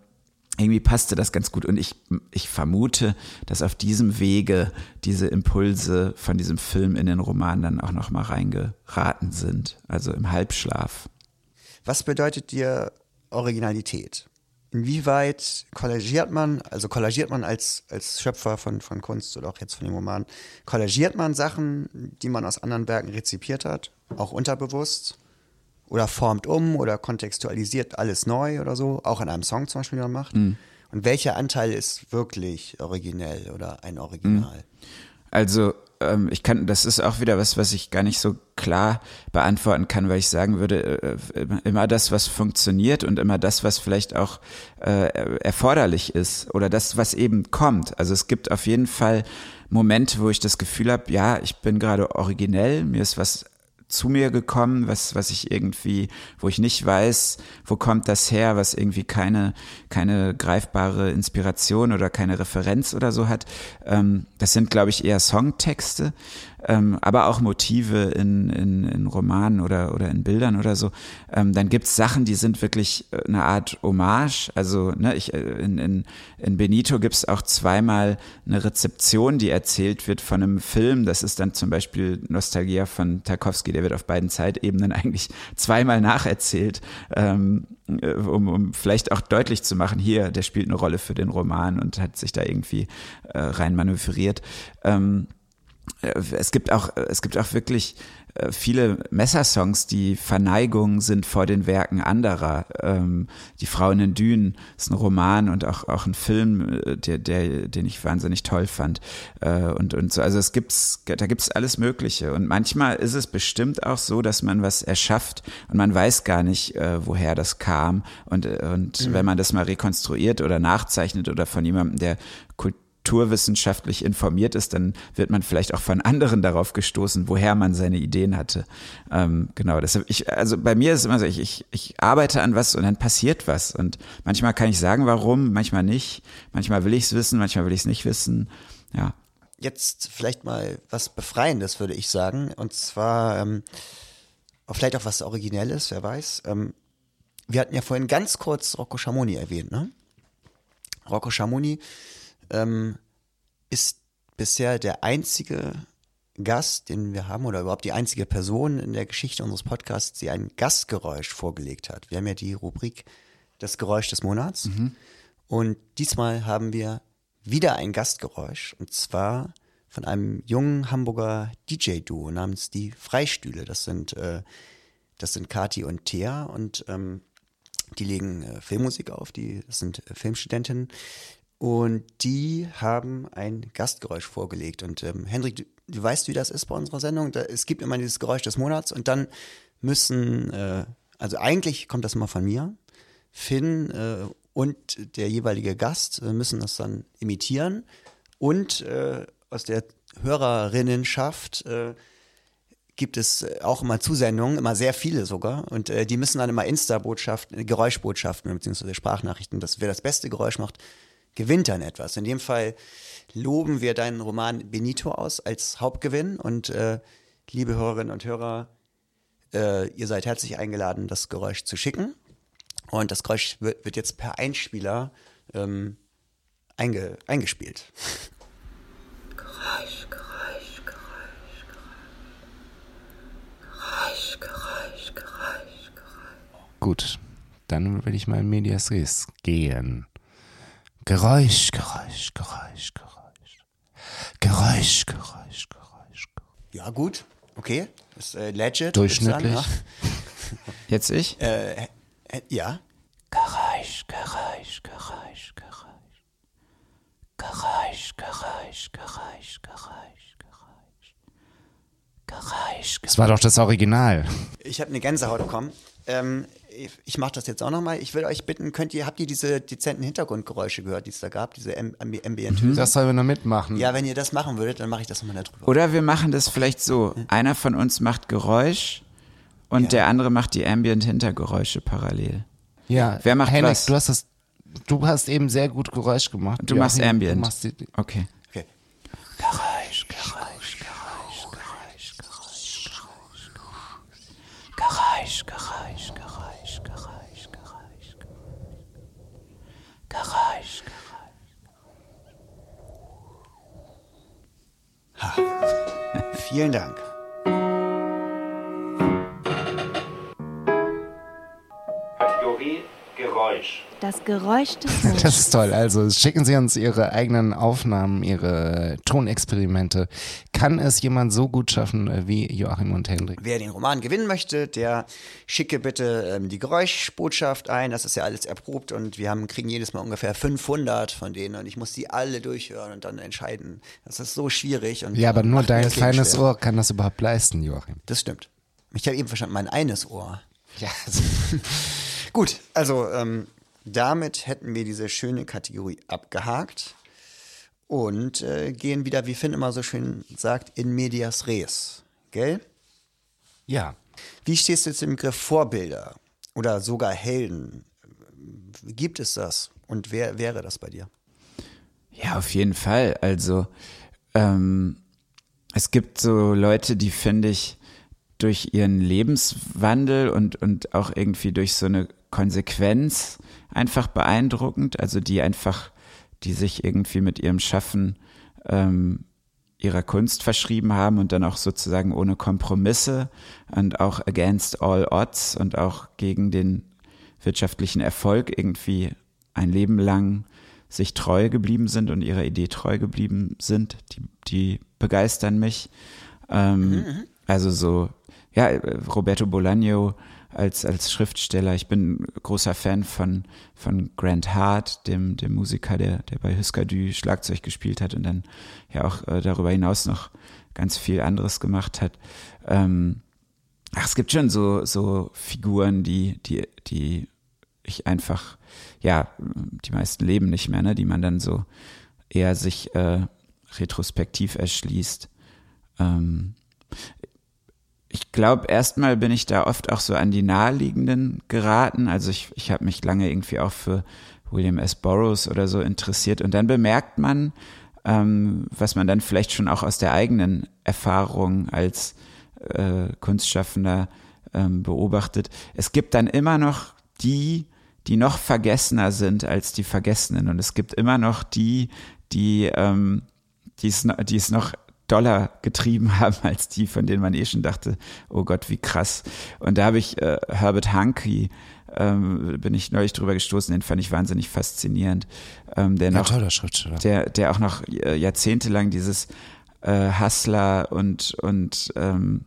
irgendwie passte das ganz gut und ich, ich vermute, dass auf diesem Wege diese Impulse von diesem Film in den Roman dann auch nochmal reingeraten sind, also im Halbschlaf. Was bedeutet dir Originalität? Inwieweit kollagiert man, also kollagiert man als, als Schöpfer von, von Kunst oder auch jetzt von dem Roman, kollagiert man Sachen, die man aus anderen Werken rezipiert hat, auch unterbewusst? Oder formt um oder kontextualisiert alles neu oder so, auch in einem Song zum Beispiel, den man macht? Und welcher Anteil ist wirklich originell oder ein Original? Also ähm, ich kann, das ist auch wieder was, was ich gar nicht so klar beantworten kann, weil ich sagen würde, äh, immer das, was funktioniert und immer das, was vielleicht auch äh, erforderlich ist oder das, was eben kommt. Also es gibt auf jeden Fall Momente, wo ich das Gefühl habe, ja, ich bin gerade originell, mir ist was zu mir gekommen, was, was ich irgendwie, wo ich nicht weiß, wo kommt das her, was irgendwie keine, keine greifbare Inspiration oder keine Referenz oder so hat. Ähm, das sind, glaube ich, eher Songtexte, ähm, aber auch Motive in, in, in Romanen oder, oder in Bildern oder so. Ähm, dann gibt's Sachen, die sind wirklich äh, eine Art Hommage. Also ne, ich, äh, in, in, in Benito gibt's auch zweimal eine Rezeption, die erzählt wird von einem Film. Das ist dann zum Beispiel Nostalgia von Tarkovsky, der wird auf beiden Zeitebenen eigentlich zweimal nacherzählt, ähm, äh, um, um vielleicht auch deutlich zu machen, hier, der spielt eine Rolle für den Roman und hat sich da irgendwie äh, rein manövriert. Ähm, äh, es gibt auch, es gibt auch wirklich äh, viele Messersongs, die Verneigung sind vor den Werken anderer. Ähm, die Frau in den Dünen ist ein Roman und auch, auch ein Film, äh, der, der, den ich wahnsinnig toll fand. Äh, und, und so, also es gibt's, da gibt's alles Mögliche. Und manchmal ist es bestimmt auch so, dass man was erschafft und man weiß gar nicht, äh, woher das kam. Und, äh, und wenn man das mal rekonstruiert oder nachzeichnet oder von jemandem, der kulturwissenschaftlich informiert ist, dann wird man vielleicht auch von anderen darauf gestoßen, woher man seine Ideen hatte. Ähm, genau, deshalb ich, also bei mir ist immer so, ich, ich, ich arbeite an was und dann passiert was. Und manchmal kann ich sagen, warum, manchmal nicht. Manchmal will ich es wissen, manchmal will ich es nicht wissen. Ja. Jetzt vielleicht mal was Befreiendes, würde ich sagen. Und zwar ähm, vielleicht auch was Originelles, wer weiß. Ähm, wir hatten ja vorhin ganz kurz Rocco Schamoni erwähnt, ne? Rocco Schamoni ähm, ist bisher der einzige Gast, den wir haben, oder überhaupt die einzige Person in der Geschichte unseres Podcasts, die ein Gastgeräusch vorgelegt hat. Wir haben ja die Rubrik Das Geräusch des Monats. Und diesmal haben wir wieder ein Gastgeräusch. Und zwar von einem jungen Hamburger DJ-Duo namens die Freistühle. Das sind, äh, das sind Kati und Thea und ähm, die legen äh, Filmmusik auf, die das sind äh, Filmstudentinnen. Und die haben ein Gastgeräusch vorgelegt. Und ähm, Hendrik, du, du weißt, wie das ist bei unserer Sendung. Da, es gibt immer dieses Geräusch des Monats und dann müssen äh, also eigentlich kommt das immer von mir. Finn äh, und der jeweilige Gast äh, müssen das dann imitieren. Und äh, aus der Hörerinnenschaft äh, gibt es äh, auch immer Zusendungen, immer sehr viele sogar. Und äh, die müssen dann immer Insta-Botschaften, Geräuschbotschaften bzw. Sprachnachrichten, das wer das beste Geräusch macht, gewinnt dann etwas. In dem Fall loben wir deinen Roman Benito aus als Hauptgewinn. Und äh, liebe Hörerinnen und Hörer, äh, ihr seid herzlich eingeladen, das Geräusch zu schicken. Und das Geräusch wird, wird jetzt per Einspieler ähm, einge, eingespielt. Geräusch, Geräusch, Geräusch, Geräusch. Geräusch, Geräusch, Geräusch, Geräusch. Gut, dann will ich mal in Medias Res gehen. Geräusch, Geräusch, Geräusch, Geräusch. Geräusch, Geräusch, Geräusch. Ja, gut. Okay. Das ist äh, legit. Durchschnittlich. Jetzt ich? Äh, äh, ja. Geräusch, Geräusch, Geräusch, Geräusch. Geräusch, Geräusch, Geräusch, Geräusch, Geräusch. Geräusch. Das war doch das Original. Ich habe eine Gänsehaut bekommen. Ähm, ich mache das jetzt auch nochmal. Ich will euch bitten, könnt ihr, habt ihr diese dezenten Hintergrundgeräusche gehört, die es da gab, diese M- Ambi- Ambient Töne? Das sollen wir noch mitmachen. Ja, wenn ihr das machen würdet, dann mache ich das nochmal darüber. Oder wir machen das vielleicht so. Einer von uns macht Geräusch und Ja. der andere macht die Ambient-Hintergeräusche parallel. Ja, Wer macht Henrik, was? du hast das, du hast eben sehr gut Geräusch gemacht. Du machst Joachim, Ambient. Du machst die, Okay. Okay. Geräusch, Geräusch, Vielen Dank. Geräusch. Das Geräusch des Menschen. Das ist toll. Also schicken Sie uns Ihre eigenen Aufnahmen, Ihre Tonexperimente. Kann es jemand so gut schaffen wie Joachim und Hendrik? Wer den Roman gewinnen möchte, der schicke bitte ähm, die Geräuschbotschaft ein. Das ist ja alles erprobt und wir haben, kriegen jedes Mal ungefähr 500 von denen und ich muss die alle durchhören und dann entscheiden. Das ist so schwierig. Und Ja, aber nur dein kleines schwer. Ohr kann das überhaupt leisten, Joachim. Das stimmt. Ich habe eben verstanden, mein eines Ohr. Ja. Gut, also ähm, damit hätten wir diese schöne Kategorie abgehakt und äh, gehen wieder, wie Finn immer so schön sagt, in medias res. Gell? Ja. Wie stehst du jetzt im Begriff Vorbilder oder sogar Helden? Gibt es das? Und wer wäre das bei dir? Ja, auf jeden Fall. Also ähm, es gibt so Leute, die finde ich durch ihren Lebenswandel und, und auch irgendwie durch so eine Konsequenz einfach beeindruckend. Also die einfach, die sich irgendwie mit ihrem Schaffen ähm, ihrer Kunst verschrieben haben und dann auch sozusagen ohne Kompromisse und auch against all odds und auch gegen den wirtschaftlichen Erfolg irgendwie ein Leben lang sich treu geblieben sind und ihrer Idee treu geblieben sind, die, die begeistern mich. Ähm, also so, ja, Roberto Bolaño als, als Schriftsteller. Ich bin großer Fan von, von Grant Hart, dem, dem Musiker, der, der bei Husker Du Schlagzeug gespielt hat und dann ja auch äh, darüber hinaus noch ganz viel anderes gemacht hat. Ähm, ach, es gibt schon so, so Figuren, die, die, die ich einfach, ja, die meisten leben nicht mehr, ne, die man dann so eher sich äh, retrospektiv erschließt. Ähm, ich glaube, erstmal bin ich da oft auch so an die naheliegenden geraten. Also ich, ich habe mich lange irgendwie auch für William S. Burroughs oder so interessiert. Und dann bemerkt man, ähm, was man dann vielleicht schon auch aus der eigenen Erfahrung als äh, Kunstschaffender ähm, beobachtet. Es gibt dann immer noch die, die noch vergessener sind als die Vergessenen. Und es gibt immer noch die, die, ähm, die, es, die es noch doller getrieben haben als die, von denen man eh schon dachte, oh Gott, wie krass. Und da habe ich äh, Herbert Hanke, ähm, bin ich neulich drüber gestoßen, den fand ich wahnsinnig faszinierend. Ähm, der Ja, noch, toller Schriftsteller. der, der auch noch äh, jahrzehntelang dieses äh, Hustler und, und ähm,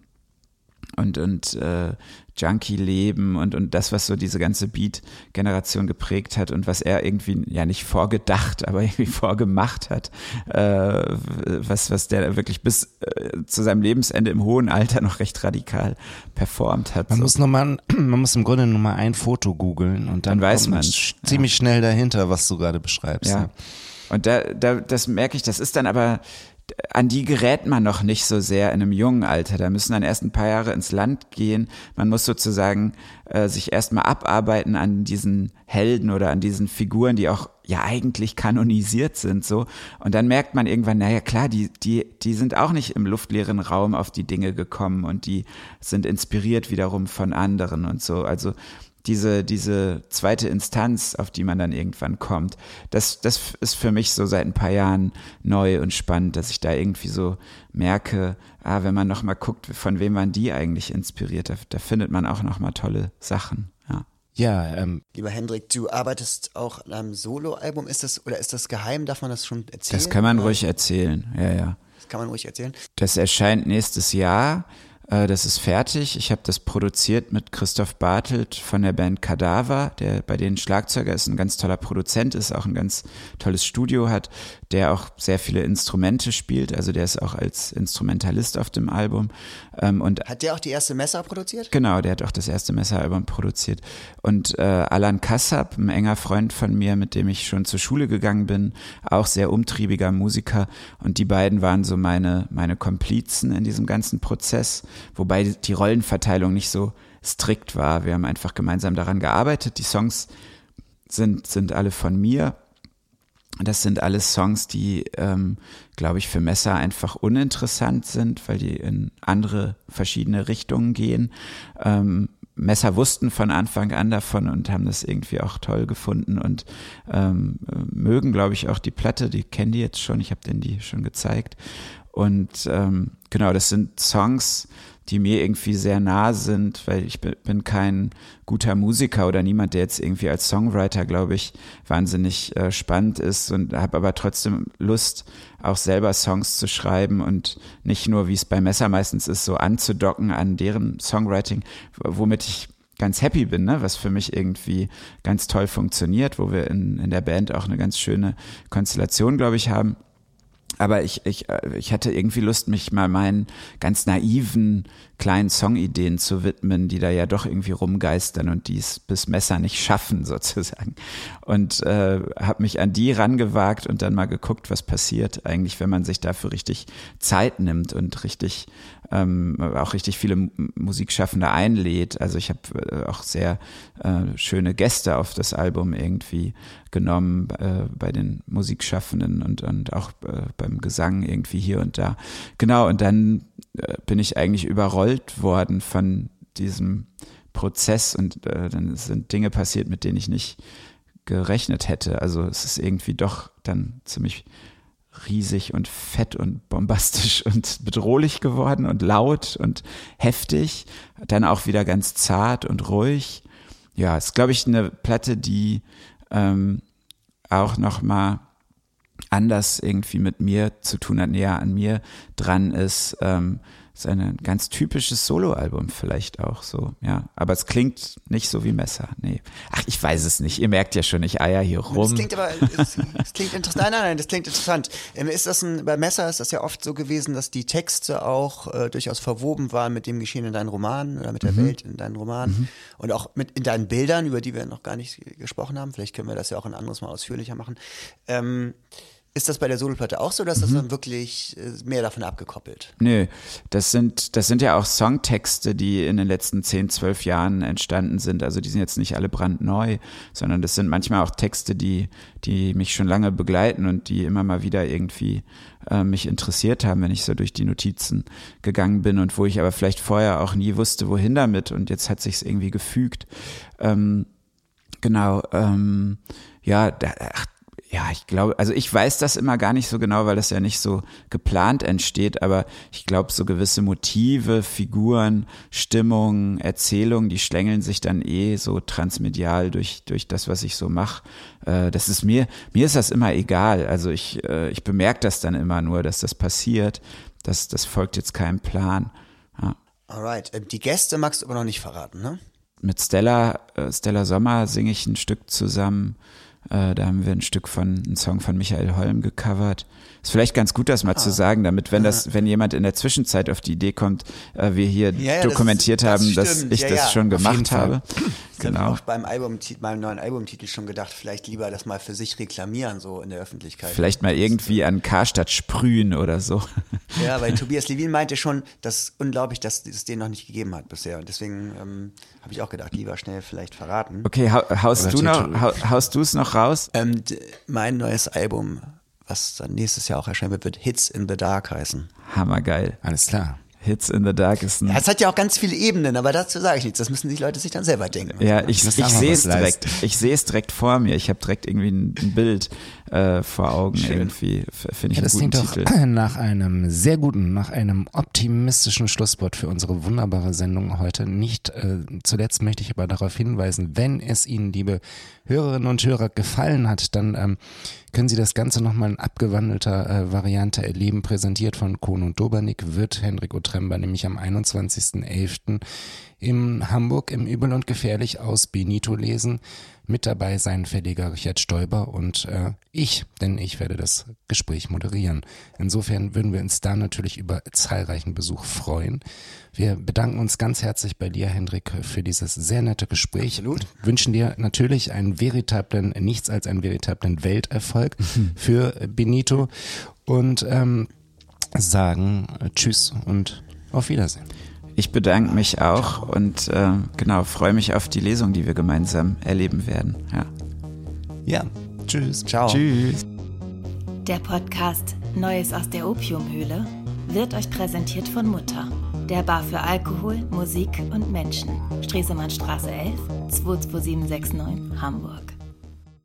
und, und äh, Junkie-Leben und, und das, was so diese ganze Beat-Generation geprägt hat und was er irgendwie, ja nicht vorgedacht, aber irgendwie vorgemacht hat, äh, was, was der wirklich bis äh, zu seinem Lebensende im hohen Alter noch recht radikal performt hat. Man so. muss noch mal, man muss im Grunde nur mal ein Foto googeln und dann, Dann weiß kommt man, ziemlich schnell dahinter, was du gerade beschreibst. Ja. ne? Und da, da, das merke ich, das ist dann aber, an die gerät man noch nicht so sehr in einem jungen Alter. Da müssen dann erst ein paar Jahre ins Land gehen. Man muss sozusagen äh, sich erstmal abarbeiten an diesen Helden oder an diesen Figuren, die auch ja eigentlich kanonisiert sind, so. Und dann merkt man irgendwann, naja, klar, die, die, die sind auch nicht im luftleeren Raum auf die Dinge gekommen und die sind inspiriert wiederum von anderen und so. Also, diese, diese zweite Instanz, auf die man dann irgendwann kommt, das, das ist für mich so seit ein paar Jahren neu und spannend, dass ich da irgendwie so merke, ah, wenn man nochmal guckt, von wem man die eigentlich inspiriert, da, da findet man auch nochmal tolle Sachen. Ja. Ja, ähm, Lieber Hendrik, du arbeitest auch an einem Soloalbum. Ist das oder ist das geheim? Darf man das schon erzählen? Das kann man ruhig erzählen, ja, ja. Das kann man ruhig erzählen. Das erscheint nächstes Jahr. Äh, Das ist fertig. Ich habe das produziert mit Christoph Bartelt von der Band Kadaver, der bei denen Schlagzeuger ist, ein ganz toller Produzent ist, auch ein ganz tolles Studio hat, der auch sehr viele Instrumente spielt. Also der ist auch als Instrumentalist auf dem Album. Ähm, Und Hat der auch die erste Messer produziert? Genau, der hat auch das erste Messeralbum produziert. Und äh, Alan Kassab, ein enger Freund von mir, mit dem ich schon zur Schule gegangen bin, auch sehr umtriebiger Musiker. Und die beiden waren so meine, meine Komplizen in diesem ganzen Prozess, wobei die- Rollenverteilung nicht so strikt war. Wir haben einfach gemeinsam daran gearbeitet. Die Songs sind, sind alle von mir. Das sind alles Songs, die, ähm, glaube ich, für Messer einfach uninteressant sind, weil die in andere verschiedene Richtungen gehen. Ähm, Messer wussten von Anfang an davon und haben das irgendwie auch toll gefunden und ähm, äh, mögen, glaube ich, auch die Platte. Die kennen die jetzt schon. Ich habe denen die schon gezeigt. Und ähm, genau, das sind Songs, die mir irgendwie sehr nah sind, weil ich bin, kein guter Musiker oder niemand, der jetzt irgendwie als Songwriter, glaube ich, wahnsinnig äh, spannend ist und habe aber trotzdem Lust, auch selber Songs zu schreiben und nicht nur, wie es bei Messer meistens ist, so anzudocken an deren Songwriting, womit ich ganz happy bin, ne? was für mich irgendwie ganz toll funktioniert, wo wir in, in der Band auch eine ganz schöne Konstellation, glaube ich, haben. Aber ich, ich, äh, ich hatte irgendwie Lust, mich mal meinen ganz naiven kleinen Songideen zu widmen, die da ja doch irgendwie rumgeistern und die es bis Messer nicht schaffen, sozusagen. Und äh, habe mich an die rangewagt und dann mal geguckt, was passiert eigentlich, wenn man sich dafür richtig Zeit nimmt und richtig ähm, auch richtig viele Musikschaffende einlädt. Also ich habe äh, auch sehr äh, schöne Gäste auf das Album irgendwie genommen äh, bei den Musikschaffenden und, und auch äh, beim Gesang irgendwie hier und da. Genau, und dann äh, bin ich eigentlich überrollt worden von diesem Prozess und äh, dann sind Dinge passiert, mit denen ich nicht gerechnet hätte. Also es ist irgendwie doch dann ziemlich riesig und fett und bombastisch und bedrohlich geworden und laut und heftig. Dann auch wieder ganz zart und ruhig. Ja, ist, glaube ich, eine Platte, die ähm, auch nochmal anders irgendwie mit mir zu tun hat, näher an mir dran ist. Ähm, ist ein ganz typisches Soloalbum vielleicht auch so, ja. Aber es klingt nicht so wie Messer, nee. Ach, ich weiß es nicht. Ihr merkt ja schon, ich eier hier Das rum. klingt aber, das, das klingt interessant. Nein, nein, nein, das klingt interessant. Ähm, Ist das ein, bei Messer ist das ja oft so gewesen, dass die Texte auch äh, durchaus verwoben waren mit dem Geschehen in deinen Romanen oder mit der Welt in deinen Romanen und auch mit in deinen Bildern, über die wir noch gar nicht gesprochen haben. Vielleicht können wir das ja auch ein anderes Mal ausführlicher machen. Ähm, ist das bei der Soloplatte auch so, dass das dann wirklich äh, mehr davon abgekoppelt? Nö, das sind, das sind ja auch Songtexte, die in den letzten 10, 12 Jahren entstanden sind. Also die sind jetzt nicht alle brandneu, sondern das sind manchmal auch Texte, die, die mich schon lange begleiten und die immer mal wieder irgendwie äh, mich interessiert haben, wenn ich so durch die Notizen gegangen bin und wo ich aber vielleicht vorher auch nie wusste, wohin damit und jetzt hat sich's irgendwie gefügt. Ähm, genau, ähm, ja, da, ach, ja, ich glaube, also ich weiß das immer gar nicht so genau, weil das ja nicht so geplant entsteht, aber ich glaube, so gewisse Motive, Figuren, Stimmung, Erzählungen, die schlängeln sich dann eh so transmedial durch, durch das, was ich so mache. Äh, das ist mir, mir ist das immer egal. Also ich, äh, ich bemerke das dann immer nur, dass das passiert. Das, das folgt jetzt keinem Plan. Ja. Alright. Äh, Die Gäste magst du aber noch nicht verraten, ne? Mit Stella, äh, Stella Sommer singe ich ein Stück zusammen. Äh, da haben wir ein Stück von, einen Song von Michael Holm gecovert. Ist vielleicht ganz gut, das mal Ah. zu sagen, damit, wenn das, wenn jemand in der Zwischenzeit auf die Idee kommt, äh, wir hier Ja, ja, das dokumentiert das haben, dass stimmt. ich Ja, das ja, schon gemacht habe. Das Genau. auch beim Album, meinem neuen Albumtitel schon gedacht, vielleicht lieber das mal für sich reklamieren, so in der Öffentlichkeit. Vielleicht mal irgendwie an Karstadt sprühen oder so. Ja, weil Tobias Levin meinte schon, das ist unglaublich, dass es den noch nicht gegeben hat bisher. Und deswegen ähm, habe ich auch gedacht, lieber schnell vielleicht verraten. Okay, hau, haust Oder du noch, haust du es noch raus? Ähm, mein neues Album, was dann nächstes Jahr auch erscheinen wird, wird Hits in the Dark heißen. Hammergeil. Alles klar. Hits in the Dark ist ein Ja, es hat ja auch ganz viele Ebenen, aber dazu sage ich nichts. Das müssen die Leute sich dann selber denken. Ja, ich, ich man sehe es direkt. Ich sehe es direkt vor mir. Ich habe direkt irgendwie ein, ein Bild äh, vor Augen irgendwie. F- Finde ich Ja, das einen klingt guten doch Titel. nach einem sehr guten, nach einem optimistischen Schlusswort für unsere wunderbare Sendung heute. Nicht äh, zuletzt möchte ich aber darauf hinweisen, wenn es Ihnen, liebe Hörerinnen und Hörer, gefallen hat, dann ähm, können Sie das Ganze nochmal in abgewandelter äh, Variante erleben. Präsentiert von Kohn und Dobernick wird Hendrik Otremba nämlich am 21.11. in Hamburg im Übel und Gefährlich aus Benito lesen. Mit dabei sein Verleger Richard Stoiber und äh, ich, denn ich werde das Gespräch moderieren. Insofern würden wir uns da natürlich über zahlreichen Besuch freuen. Wir bedanken uns ganz herzlich bei dir, Hendrik, für dieses sehr nette Gespräch. Absolut. Wünschen dir natürlich einen veritablen, nichts als einen veritablen Welterfolg für Benito und ähm, sagen äh, Tschüss und auf Wiedersehen. Ich bedanke mich auch und äh, genau freue mich auf die Lesung, die wir gemeinsam erleben werden. Ja. Ja, tschüss. Ciao. Tschüss. Der Podcast Neues aus der Opiumhöhle wird euch präsentiert von Mutter, der Bar für Alkohol, Musik und Menschen. Stresemannstraße 11 22769 Hamburg.